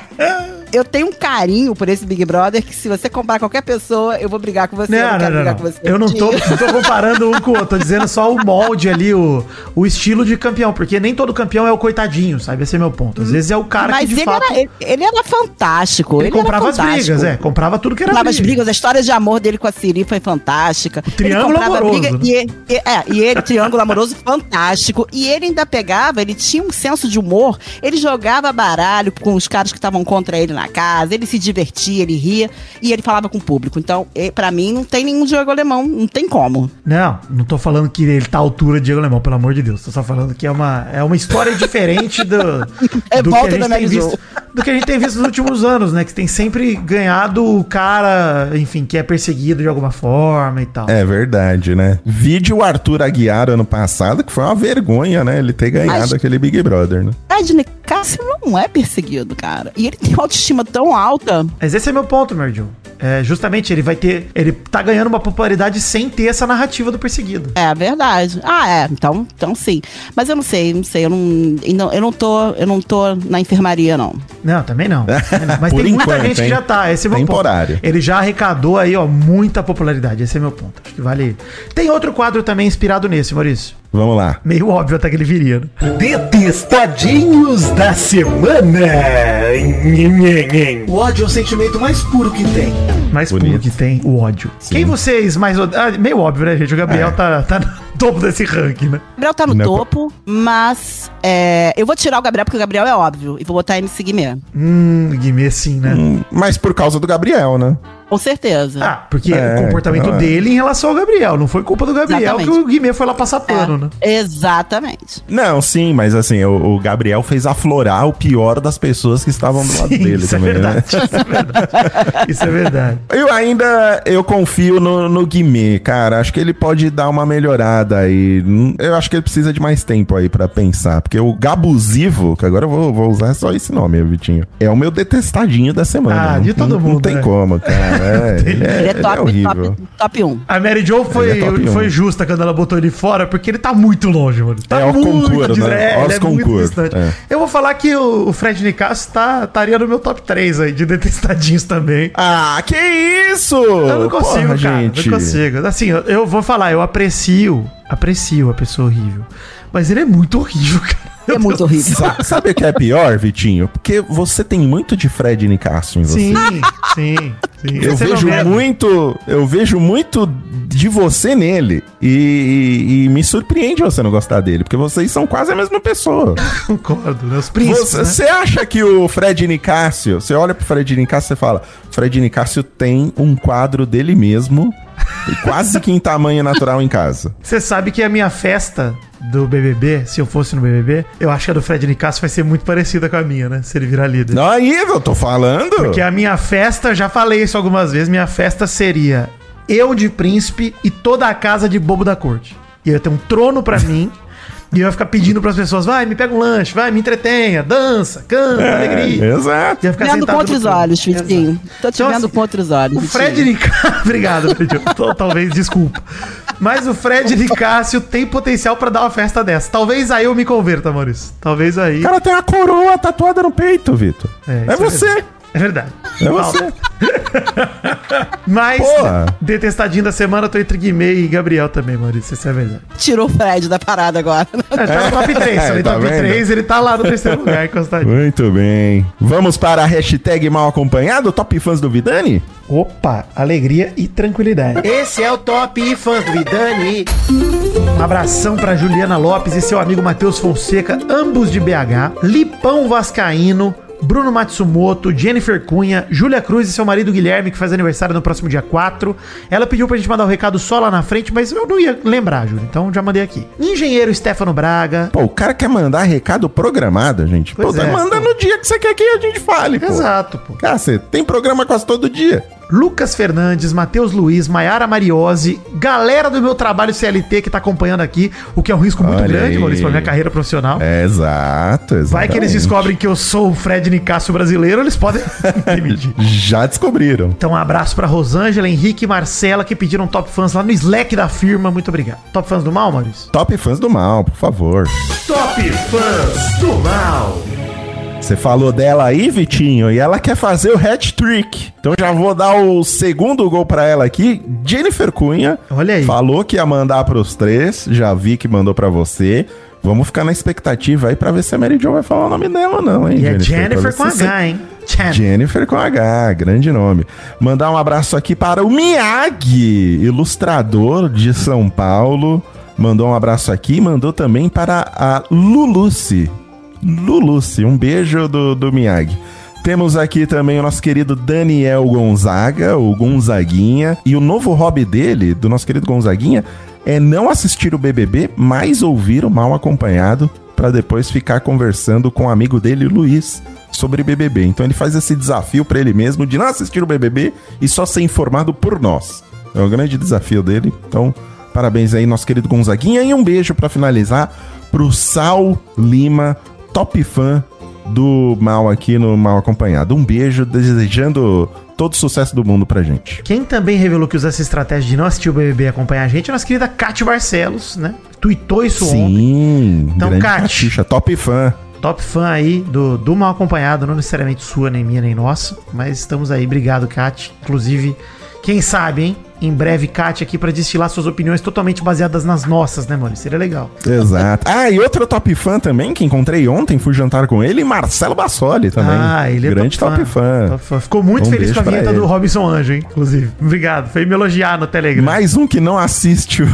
[SPEAKER 3] Eu tenho um carinho por esse Big Brother que se você comprar qualquer pessoa, eu vou brigar com você. eu
[SPEAKER 4] Não, não,
[SPEAKER 3] quero
[SPEAKER 4] não,
[SPEAKER 3] brigar
[SPEAKER 4] não.
[SPEAKER 3] com você.
[SPEAKER 4] Eu não tô, não tô comparando um com o outro, tô dizendo só o molde ali, o, o estilo de campeão, porque nem todo campeão é o coitadinho, sabe? Esse é meu ponto. Às vezes é o cara
[SPEAKER 3] Mas
[SPEAKER 4] que de
[SPEAKER 3] ele,
[SPEAKER 4] fato.
[SPEAKER 3] era, ele, ele era fantástico.
[SPEAKER 4] ele
[SPEAKER 3] Ele,
[SPEAKER 4] comprava
[SPEAKER 3] era
[SPEAKER 4] as
[SPEAKER 3] fantástico.
[SPEAKER 4] brigas, é. Comprava tudo que era
[SPEAKER 3] Comprava as
[SPEAKER 4] briga.
[SPEAKER 3] brigas, a história de amor dele com a Siri foi fantástica. O
[SPEAKER 4] triângulo amoroso, né?
[SPEAKER 3] e, ele- e- é, e ele, triângulo amoroso fantástico. E ele ainda pegava, ele tinha um senso de humor, ele jogava baralho com os caras que estavam contra ele na casa, ele se divertia, ele ria e ele falava com o público. Então, pra mim, não tem nenhum jogo alemão, não tem como.
[SPEAKER 4] Não, não tô falando que ele tá à altura de Diego Alemão, pelo amor de Deus. Tô só falando que é uma, é uma história diferente do,
[SPEAKER 3] É
[SPEAKER 4] do, que
[SPEAKER 3] volta
[SPEAKER 4] a gente
[SPEAKER 3] da
[SPEAKER 4] tem visto, do que a gente tem visto nos últimos anos, né? Que tem sempre ganhado o cara, enfim, que é perseguido de alguma forma e tal.
[SPEAKER 2] É verdade, né? Vídeo o Arthur Aguiar ano passado, que foi uma vergonha, né? Ele ter ganhado
[SPEAKER 3] Mas-
[SPEAKER 2] aquele Big Brother, né?
[SPEAKER 3] Edney Cássio não é perseguido, cara. E ele tem uma autoestima tão alta.
[SPEAKER 4] Mas esse é meu ponto, Jo. É, justamente, ele vai ter. Ele tá ganhando uma popularidade sem ter essa narrativa do perseguido.
[SPEAKER 3] É verdade. Ah, é. Então, então sim. Mas eu não sei, não sei. Eu não, eu não, tô, eu não tô na enfermaria, não.
[SPEAKER 4] Não, também não. Mas tem muita
[SPEAKER 2] enquanto,
[SPEAKER 4] gente que
[SPEAKER 2] hein?
[SPEAKER 4] já tá. Esse é o meu
[SPEAKER 2] Temporário.
[SPEAKER 4] ponto. Ele já arrecadou aí, ó, muita popularidade. Esse é meu ponto. Acho que vale. Tem outro quadro também inspirado nesse, Maurício.
[SPEAKER 2] Vamos lá.
[SPEAKER 4] Meio óbvio até que ele viria, né?
[SPEAKER 1] Detestadinhos da semana. O ódio é o sentimento mais puro que tem.
[SPEAKER 4] Mais puro
[SPEAKER 2] Bonito.
[SPEAKER 4] que tem o ódio. Quem vocês mais odeiam? Ah, meio óbvio, né, gente? O Gabriel
[SPEAKER 2] É.
[SPEAKER 4] tá, tá no topo desse ranking, né?
[SPEAKER 3] O Gabriel tá no
[SPEAKER 2] Não é
[SPEAKER 3] topo, mas é, eu vou tirar o Gabriel porque o Gabriel é óbvio e vou botar MC Guimê.
[SPEAKER 4] Hum, Guimê sim, né?
[SPEAKER 2] Hum, Mas por causa do Gabriel, né?
[SPEAKER 3] Com certeza.
[SPEAKER 4] Ah, porque
[SPEAKER 2] É,
[SPEAKER 4] o comportamento
[SPEAKER 2] não é.
[SPEAKER 4] dele em relação ao Gabriel. Não foi culpa do Gabriel
[SPEAKER 3] Exatamente.
[SPEAKER 4] que o Guimê foi lá passar
[SPEAKER 3] É,
[SPEAKER 4] pano, né?
[SPEAKER 3] Exatamente.
[SPEAKER 2] Não, sim, mas assim, o, o Gabriel fez aflorar o pior das pessoas que estavam do lado
[SPEAKER 4] Sim,
[SPEAKER 2] dele
[SPEAKER 4] isso
[SPEAKER 2] também,
[SPEAKER 4] é
[SPEAKER 2] né?
[SPEAKER 4] verdade. Isso é verdade. Isso é verdade.
[SPEAKER 2] Eu ainda eu confio no, no Guimê, cara. Acho que ele pode dar uma melhorada aí. Eu acho que ele precisa de mais tempo aí pra pensar. Porque o Gabusivo, que agora eu vou, vou usar só esse nome, Vitinho, é o meu detestadinho da semana.
[SPEAKER 4] Ah, de todo
[SPEAKER 2] não,
[SPEAKER 4] mundo,
[SPEAKER 2] Não tem
[SPEAKER 4] né?
[SPEAKER 2] como, cara. É, ele, é,
[SPEAKER 3] Ele é
[SPEAKER 2] ele
[SPEAKER 3] top,
[SPEAKER 2] horrível.
[SPEAKER 3] top, top 1.
[SPEAKER 4] A Mary Jo foi,
[SPEAKER 2] Ele é
[SPEAKER 4] foi justa quando ela botou ele fora, porque ele tá muito longe, mano. Tá
[SPEAKER 2] É, o concurso, né?
[SPEAKER 4] É, ele é muito
[SPEAKER 2] concurso,
[SPEAKER 4] distante.
[SPEAKER 2] é.
[SPEAKER 4] Eu vou falar que o, o Fred Nicasso tá, estaria no meu top 3 aí, de detestadinhos também.
[SPEAKER 2] Ah, que isso?
[SPEAKER 4] Eu não consigo,
[SPEAKER 2] Porra,
[SPEAKER 4] cara.
[SPEAKER 2] gente.
[SPEAKER 4] Não consigo. Assim, eu, eu vou falar, eu aprecio, aprecio a pessoa horrível. Mas ele é muito horrível, cara.
[SPEAKER 3] É muito horrível.
[SPEAKER 2] Sa- Sabe o que é pior, Vitinho? Porque você tem muito de Fred Nicásio em você.
[SPEAKER 4] Sim, sim, sim.
[SPEAKER 2] Eu
[SPEAKER 4] é
[SPEAKER 2] vejo muito, eu vejo muito de você nele e, e- e me surpreende você não gostar dele, porque vocês são quase a mesma pessoa.
[SPEAKER 4] Concordo, né? Os príncipes,
[SPEAKER 2] Você,
[SPEAKER 4] né?
[SPEAKER 2] você acha que o Fred Nicásio, você olha pro Fred Nicásio e fala, Fred Nicásio tem um quadro dele mesmo, quase que em tamanho natural em casa.
[SPEAKER 4] Você sabe que a minha festa do BBB, se eu fosse no BBB, eu acho que a do Fred Nicasso vai ser muito parecida com a minha, né? Se ele virar líder.
[SPEAKER 2] Aí, eu tô falando.
[SPEAKER 4] Porque a minha festa, já falei isso algumas vezes, minha festa seria eu de príncipe e toda a casa de bobo da corte. E eu ia ter um trono pra mim. E eu ia ficar pedindo pras pessoas, vai, me pega um lanche, vai, me entretenha, dança, canta,
[SPEAKER 2] É,
[SPEAKER 4] alegria.
[SPEAKER 2] exato.
[SPEAKER 4] Ia ficar
[SPEAKER 3] Vendo
[SPEAKER 4] sentado
[SPEAKER 3] contra
[SPEAKER 4] no
[SPEAKER 3] os
[SPEAKER 4] trono.
[SPEAKER 3] olhos, Vitinho. Tô te
[SPEAKER 4] Então,
[SPEAKER 3] vendo
[SPEAKER 4] assim,
[SPEAKER 3] contra os olhos.
[SPEAKER 4] O Fred. Nicásio. Obrigado, Fred. Talvez, desculpa. Mas o Fred Nicásio tem potencial pra dar uma festa dessa. Talvez aí eu me converta, Maurício. Talvez aí.
[SPEAKER 2] O cara tem uma coroa tatuada no peito, Vitor.
[SPEAKER 4] É,
[SPEAKER 2] É,
[SPEAKER 4] isso é
[SPEAKER 2] você.
[SPEAKER 4] É verdade.
[SPEAKER 2] É você.
[SPEAKER 4] Mas,
[SPEAKER 2] Porra.
[SPEAKER 4] detestadinho da semana, eu tô entre Guimê e Gabriel também, Maurício. Isso é verdade.
[SPEAKER 3] Tirou o Fred da parada agora.
[SPEAKER 4] Ele tá no top 3.
[SPEAKER 2] É,
[SPEAKER 4] ali,
[SPEAKER 2] tá
[SPEAKER 4] top
[SPEAKER 2] vendo?
[SPEAKER 4] 3, ele tá lá no terceiro lugar, encostadinho.
[SPEAKER 2] Muito bem. Vamos para a hashtag mal acompanhado, top fãs do Vidani?
[SPEAKER 4] Opa, alegria e tranquilidade.
[SPEAKER 5] Esse é o Top Fãs do Vidani.
[SPEAKER 4] Um abração pra Juliana Lopes e seu amigo Matheus Fonseca, ambos de BH. Lipão Vascaíno. Bruno Matsumoto, Jennifer Cunha, Júlia Cruz e seu marido Guilherme, que faz aniversário no próximo dia 4. Ela pediu pra gente mandar o recado só lá na frente, mas eu não ia lembrar, Júlia, então já mandei aqui. Engenheiro Stefano Braga.
[SPEAKER 2] Pô, o cara quer mandar recado programado, gente.
[SPEAKER 4] Pois
[SPEAKER 2] pô,
[SPEAKER 4] é,
[SPEAKER 2] manda
[SPEAKER 4] pô.
[SPEAKER 2] no dia que você quer que a gente fale, pô.
[SPEAKER 4] Exato, pô.
[SPEAKER 2] Cara, você tem programa quase todo dia.
[SPEAKER 4] Lucas Fernandes, Matheus Luiz, Maiara Mariose, galera do meu trabalho CLT que tá acompanhando aqui, o que é um risco muito
[SPEAKER 2] Olha
[SPEAKER 4] grande,
[SPEAKER 2] aí.
[SPEAKER 4] Maurício, pra minha carreira profissional.
[SPEAKER 2] É, exato, exato.
[SPEAKER 4] Vai que eles descobrem que eu sou o Fred Nicásio brasileiro, eles podem.
[SPEAKER 2] Já descobriram.
[SPEAKER 4] Então, um abraço pra Rosângela, Henrique e Marcela, que pediram top fãs lá no Slack da firma. Muito obrigado. Top fãs do mal, Maurício?
[SPEAKER 2] Top fãs do mal, por favor.
[SPEAKER 5] Top Fãs do Mal.
[SPEAKER 2] Você falou dela aí, Vitinho, e ela quer fazer o hat-trick. Então já vou dar o segundo gol pra ela aqui. Jennifer Cunha.
[SPEAKER 4] Olha aí.
[SPEAKER 2] Falou que ia mandar pros três. Já vi que mandou pra você. Vamos ficar na expectativa aí pra ver se a Mary Jo vai falar o nome dela ou não, hein?
[SPEAKER 4] E é Jennifer com H, hein? Jen.
[SPEAKER 2] Jennifer com H, grande nome. Mandar um abraço aqui para o Miyagi, ilustrador de São Paulo. Mandou um abraço aqui, mandou também para a Luluce. Luluce, um beijo do, do Miyagi. Temos aqui também o nosso querido Daniel Gonzaga, o Gonzaguinha. E o novo hobby dele, do nosso querido Gonzaguinha, é não assistir o BBB, mas ouvir o Mal Acompanhado, para depois ficar conversando com o amigo dele, o Luiz, sobre BBB. Então ele faz esse desafio para ele mesmo de não assistir o BBB e só ser informado por nós. É o grande desafio dele. Então, parabéns aí, nosso querido Gonzaguinha. E um beijo para finalizar pro Sal Lima, top fã do Mal aqui no Mal Acompanhado. Um beijo, desejando todo o sucesso do mundo pra gente.
[SPEAKER 4] Quem também revelou que usa essa estratégia de não assistir o BBB e acompanhar a gente é a nossa querida Cátia Barcelos, né? Tweetou isso ontem.
[SPEAKER 2] Sim,
[SPEAKER 4] Então,
[SPEAKER 2] grande
[SPEAKER 4] Kat.
[SPEAKER 2] Catixa, top fã.
[SPEAKER 4] Top fã aí do, do Mal Acompanhado, não necessariamente sua, nem minha, nem nossa. Mas estamos aí. Obrigado, Kat. Inclusive, quem sabe, hein? Em breve, Kat aqui pra destilar suas opiniões totalmente baseadas nas nossas, né, mano? Seria legal.
[SPEAKER 2] Exato. Ah, e outro top fã também, que encontrei ontem, fui jantar com ele, Marcelo Bassoli também.
[SPEAKER 4] Ah, ele é
[SPEAKER 2] Grande top, fã.
[SPEAKER 4] Top fã. Ficou muito
[SPEAKER 2] Um
[SPEAKER 4] feliz com a vinheta do Robinson Anjo, hein? Inclusive. Obrigado. Foi me elogiar no Telegram.
[SPEAKER 2] Mais um que não assiste o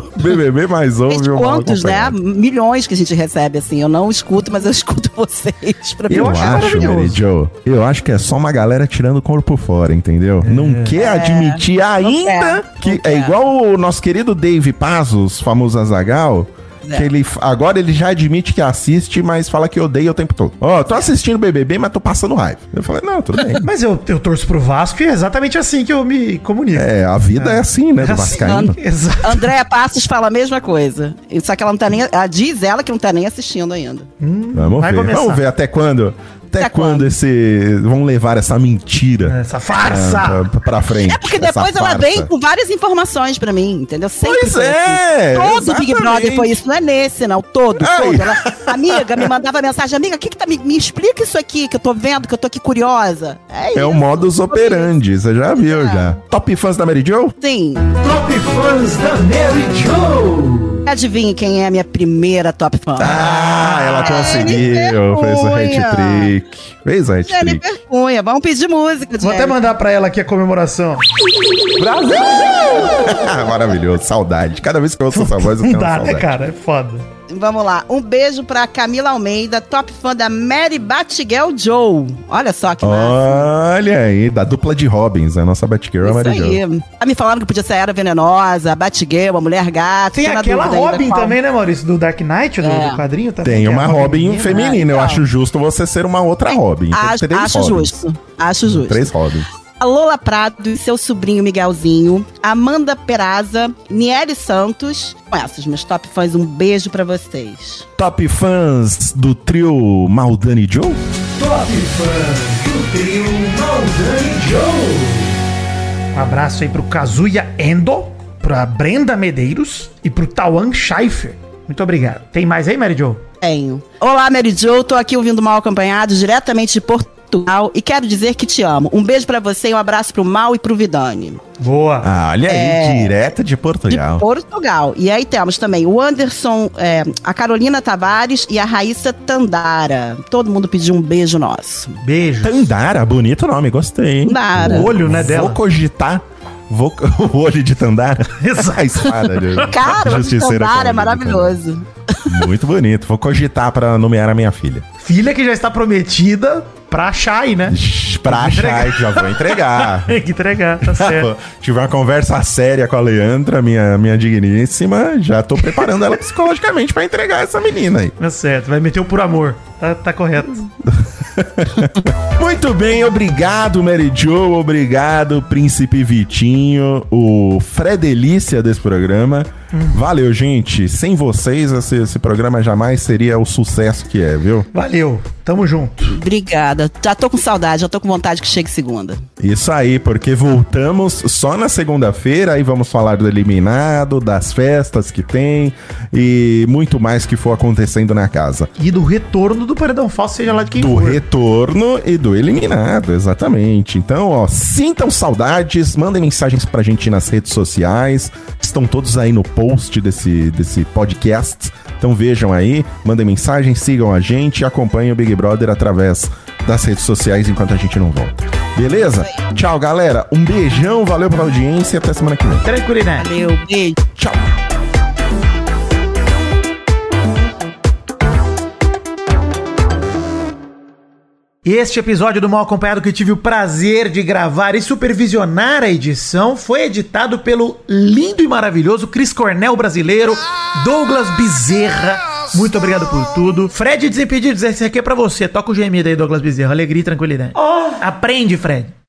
[SPEAKER 2] BBB,
[SPEAKER 3] Gente,
[SPEAKER 2] o Mal
[SPEAKER 3] quantos, né? Milhões que a gente recebe, assim. Eu não escuto, mas eu escuto vocês. Pra mim,
[SPEAKER 4] Eu
[SPEAKER 2] Eu
[SPEAKER 4] acho.
[SPEAKER 2] Mary Jo, eu acho que é só uma galera tirando o corpo fora, entendeu? Não quer admitir ainda
[SPEAKER 3] quer,
[SPEAKER 2] que é igual o nosso querido Dave Pazos, famoso Azagal.
[SPEAKER 3] É.
[SPEAKER 2] Que ele, agora ele já admite que assiste, mas fala que odeia o tempo todo. Ó, tô assistindo BBB, mas tô passando raiva. Eu falei, não, tudo bem.
[SPEAKER 4] Mas eu, eu torço pro Vasco e é exatamente assim que eu me comunico.
[SPEAKER 2] É, a vida é, assim, né, do
[SPEAKER 4] É assim,
[SPEAKER 2] Vascaíno.
[SPEAKER 4] Exato.
[SPEAKER 3] Andréa Passos fala a mesma coisa. Só que ela não tá nem. Ela diz ela que não tá nem assistindo ainda.
[SPEAKER 2] Vamos
[SPEAKER 4] Vai
[SPEAKER 2] ver.
[SPEAKER 4] começar.
[SPEAKER 2] Vamos ver até quando. Até,
[SPEAKER 3] Até
[SPEAKER 2] quando,
[SPEAKER 3] quando?
[SPEAKER 2] esse. Vão levar essa mentira
[SPEAKER 4] Essa farsa.
[SPEAKER 2] ah, pra, pra frente.
[SPEAKER 3] É porque depois ela vem com várias informações pra mim, entendeu? Sempre
[SPEAKER 2] Pois
[SPEAKER 3] foi
[SPEAKER 2] é,
[SPEAKER 3] assim. Todo Big
[SPEAKER 2] exatamente.
[SPEAKER 3] Brother foi isso, não é nesse, não. Todo,
[SPEAKER 2] Ai.
[SPEAKER 3] todo. Ela, amiga, me mandava mensagem, amiga, o que que tá. Me, me explica isso aqui, que eu tô vendo, que eu tô aqui curiosa. É,
[SPEAKER 2] É o modus operandi, você já viu
[SPEAKER 3] É.
[SPEAKER 2] já. Top fãs da Mary Jo?
[SPEAKER 3] Sim.
[SPEAKER 5] Top Fãs da Mary Jo.
[SPEAKER 3] Adivinhe quem é a minha primeira top fã.
[SPEAKER 2] Ah, ela Ah, conseguiu. Fez o hat-trick. Fez o hat-trick.
[SPEAKER 3] Jennifer Cunha, vamos pedir música,
[SPEAKER 4] Vou até mandar pra ela aqui a comemoração.
[SPEAKER 2] Brasil! Maravilhoso, saudade. Cada vez que eu ouço essa voz, eu
[SPEAKER 4] Não
[SPEAKER 2] tenho
[SPEAKER 4] dá,
[SPEAKER 2] saudade.
[SPEAKER 4] né, cara? É foda.
[SPEAKER 3] Vamos lá. Um beijo pra Camila Almeida, top fã da Mary Batgirl Joe. Olha só que massa.
[SPEAKER 2] Olha aí, da dupla de Robins, a nossa Batgirl é
[SPEAKER 3] Isso
[SPEAKER 2] Mary Jo.
[SPEAKER 3] aí. Tá me falando que podia ser a Era Venenosa, a Batgirl, a Mulher Gata.
[SPEAKER 4] Tem aquela Robin também, né, Maurício? Do Dark Knight, do,
[SPEAKER 3] É.
[SPEAKER 4] do quadrinho também.
[SPEAKER 2] Tem
[SPEAKER 4] que é
[SPEAKER 2] uma
[SPEAKER 4] a
[SPEAKER 2] Robin feminina. Eu
[SPEAKER 3] então.
[SPEAKER 2] acho justo você ser uma outra Robin. Tem
[SPEAKER 3] Acho, acho justo. Acho justo.
[SPEAKER 2] Três Robins.
[SPEAKER 3] Lola Prado e seu sobrinho Miguelzinho, Amanda Peraza, Nieri Santos. Com essas, meus top fãs, um beijo pra vocês.
[SPEAKER 2] Top fãs do trio Maldani Joe?
[SPEAKER 5] Top Fãs do trio Maldani Joe.
[SPEAKER 4] Um abraço aí pro Kazuya Endo, pra Brenda Medeiros e pro Tawan Scheifer. Muito obrigado. Tem mais aí, Mary Jo?
[SPEAKER 3] Tenho. Olá, Mary Jo, tô aqui ouvindo Mal Acompanhado, diretamente de Portugal, e quero dizer que te amo. Um beijo pra você e um abraço pro Mal e pro Vidani.
[SPEAKER 4] Boa.
[SPEAKER 2] Ah, olha aí,
[SPEAKER 3] É.
[SPEAKER 2] direto de
[SPEAKER 3] De
[SPEAKER 2] Portugal.
[SPEAKER 3] Portugal. E aí temos também o Anderson, é, a Carolina Tavares e a Raíssa Tandara. Todo mundo pediu um beijo nosso.
[SPEAKER 4] Beijo.
[SPEAKER 2] Tandara, bonito nome, gostei. hein?
[SPEAKER 3] Tandara.
[SPEAKER 4] O olho, né, dela.
[SPEAKER 2] Vou cogitar. Vou, o olho de Tandara.
[SPEAKER 4] Exato.
[SPEAKER 2] A espada de
[SPEAKER 3] Cara, o Tandara é
[SPEAKER 2] de
[SPEAKER 3] maravilhoso.
[SPEAKER 2] Muito bonito. Vou cogitar pra nomear a minha filha.
[SPEAKER 4] Filha que já está prometida pra Shai, né?
[SPEAKER 2] Pra achar, já vou entregar.
[SPEAKER 4] Tem que entregar, tá certo.
[SPEAKER 2] Tive uma conversa séria com a Leandra, minha, minha digníssima. Já tô preparando ela psicologicamente pra entregar essa menina aí.
[SPEAKER 4] Tá certo, vai meter o por amor. Tá, tá correto.
[SPEAKER 2] Muito bem, obrigado, Mary Jo. Obrigado, Príncipe Vitinho, o Fredelícia desse programa. Valeu, gente. Sem vocês, esse, esse programa jamais seria o sucesso que é, viu?
[SPEAKER 4] Valeu, tamo junto.
[SPEAKER 3] Obrigada. Já tô com saudade, já tô com vontade que chegue segunda.
[SPEAKER 2] Isso aí, porque voltamos só na segunda-feira, aí vamos falar do eliminado, das festas que tem e muito mais que for acontecendo na casa.
[SPEAKER 4] E do retorno do Paredão Falso, seja lá de quem
[SPEAKER 2] Do
[SPEAKER 4] for.
[SPEAKER 2] retorno e do eliminado, exatamente. Então, ó, sintam saudades, mandem mensagens pra gente nas redes sociais. Estão todos aí no post desse, desse podcast. Então vejam aí, mandem mensagem, sigam a gente e acompanhem o Big Brother através das redes sociais enquanto a gente não volta. Beleza? Tchau, galera. Um beijão, valeu pela audiência e até semana que vem.
[SPEAKER 4] Tranquilidade.
[SPEAKER 3] Valeu, beijo.
[SPEAKER 2] Tchau.
[SPEAKER 4] Este episódio do Mal Acompanhado que eu tive o prazer de gravar e supervisionar a edição foi editado pelo lindo e maravilhoso Cris Cornel brasileiro, Douglas Bezerra. Muito obrigado por tudo. Fred Desimpedidos, esse aqui é pra você. Toca o gemido aí, Douglas Bezerra. Alegria e tranquilidade. Aprende, Fred.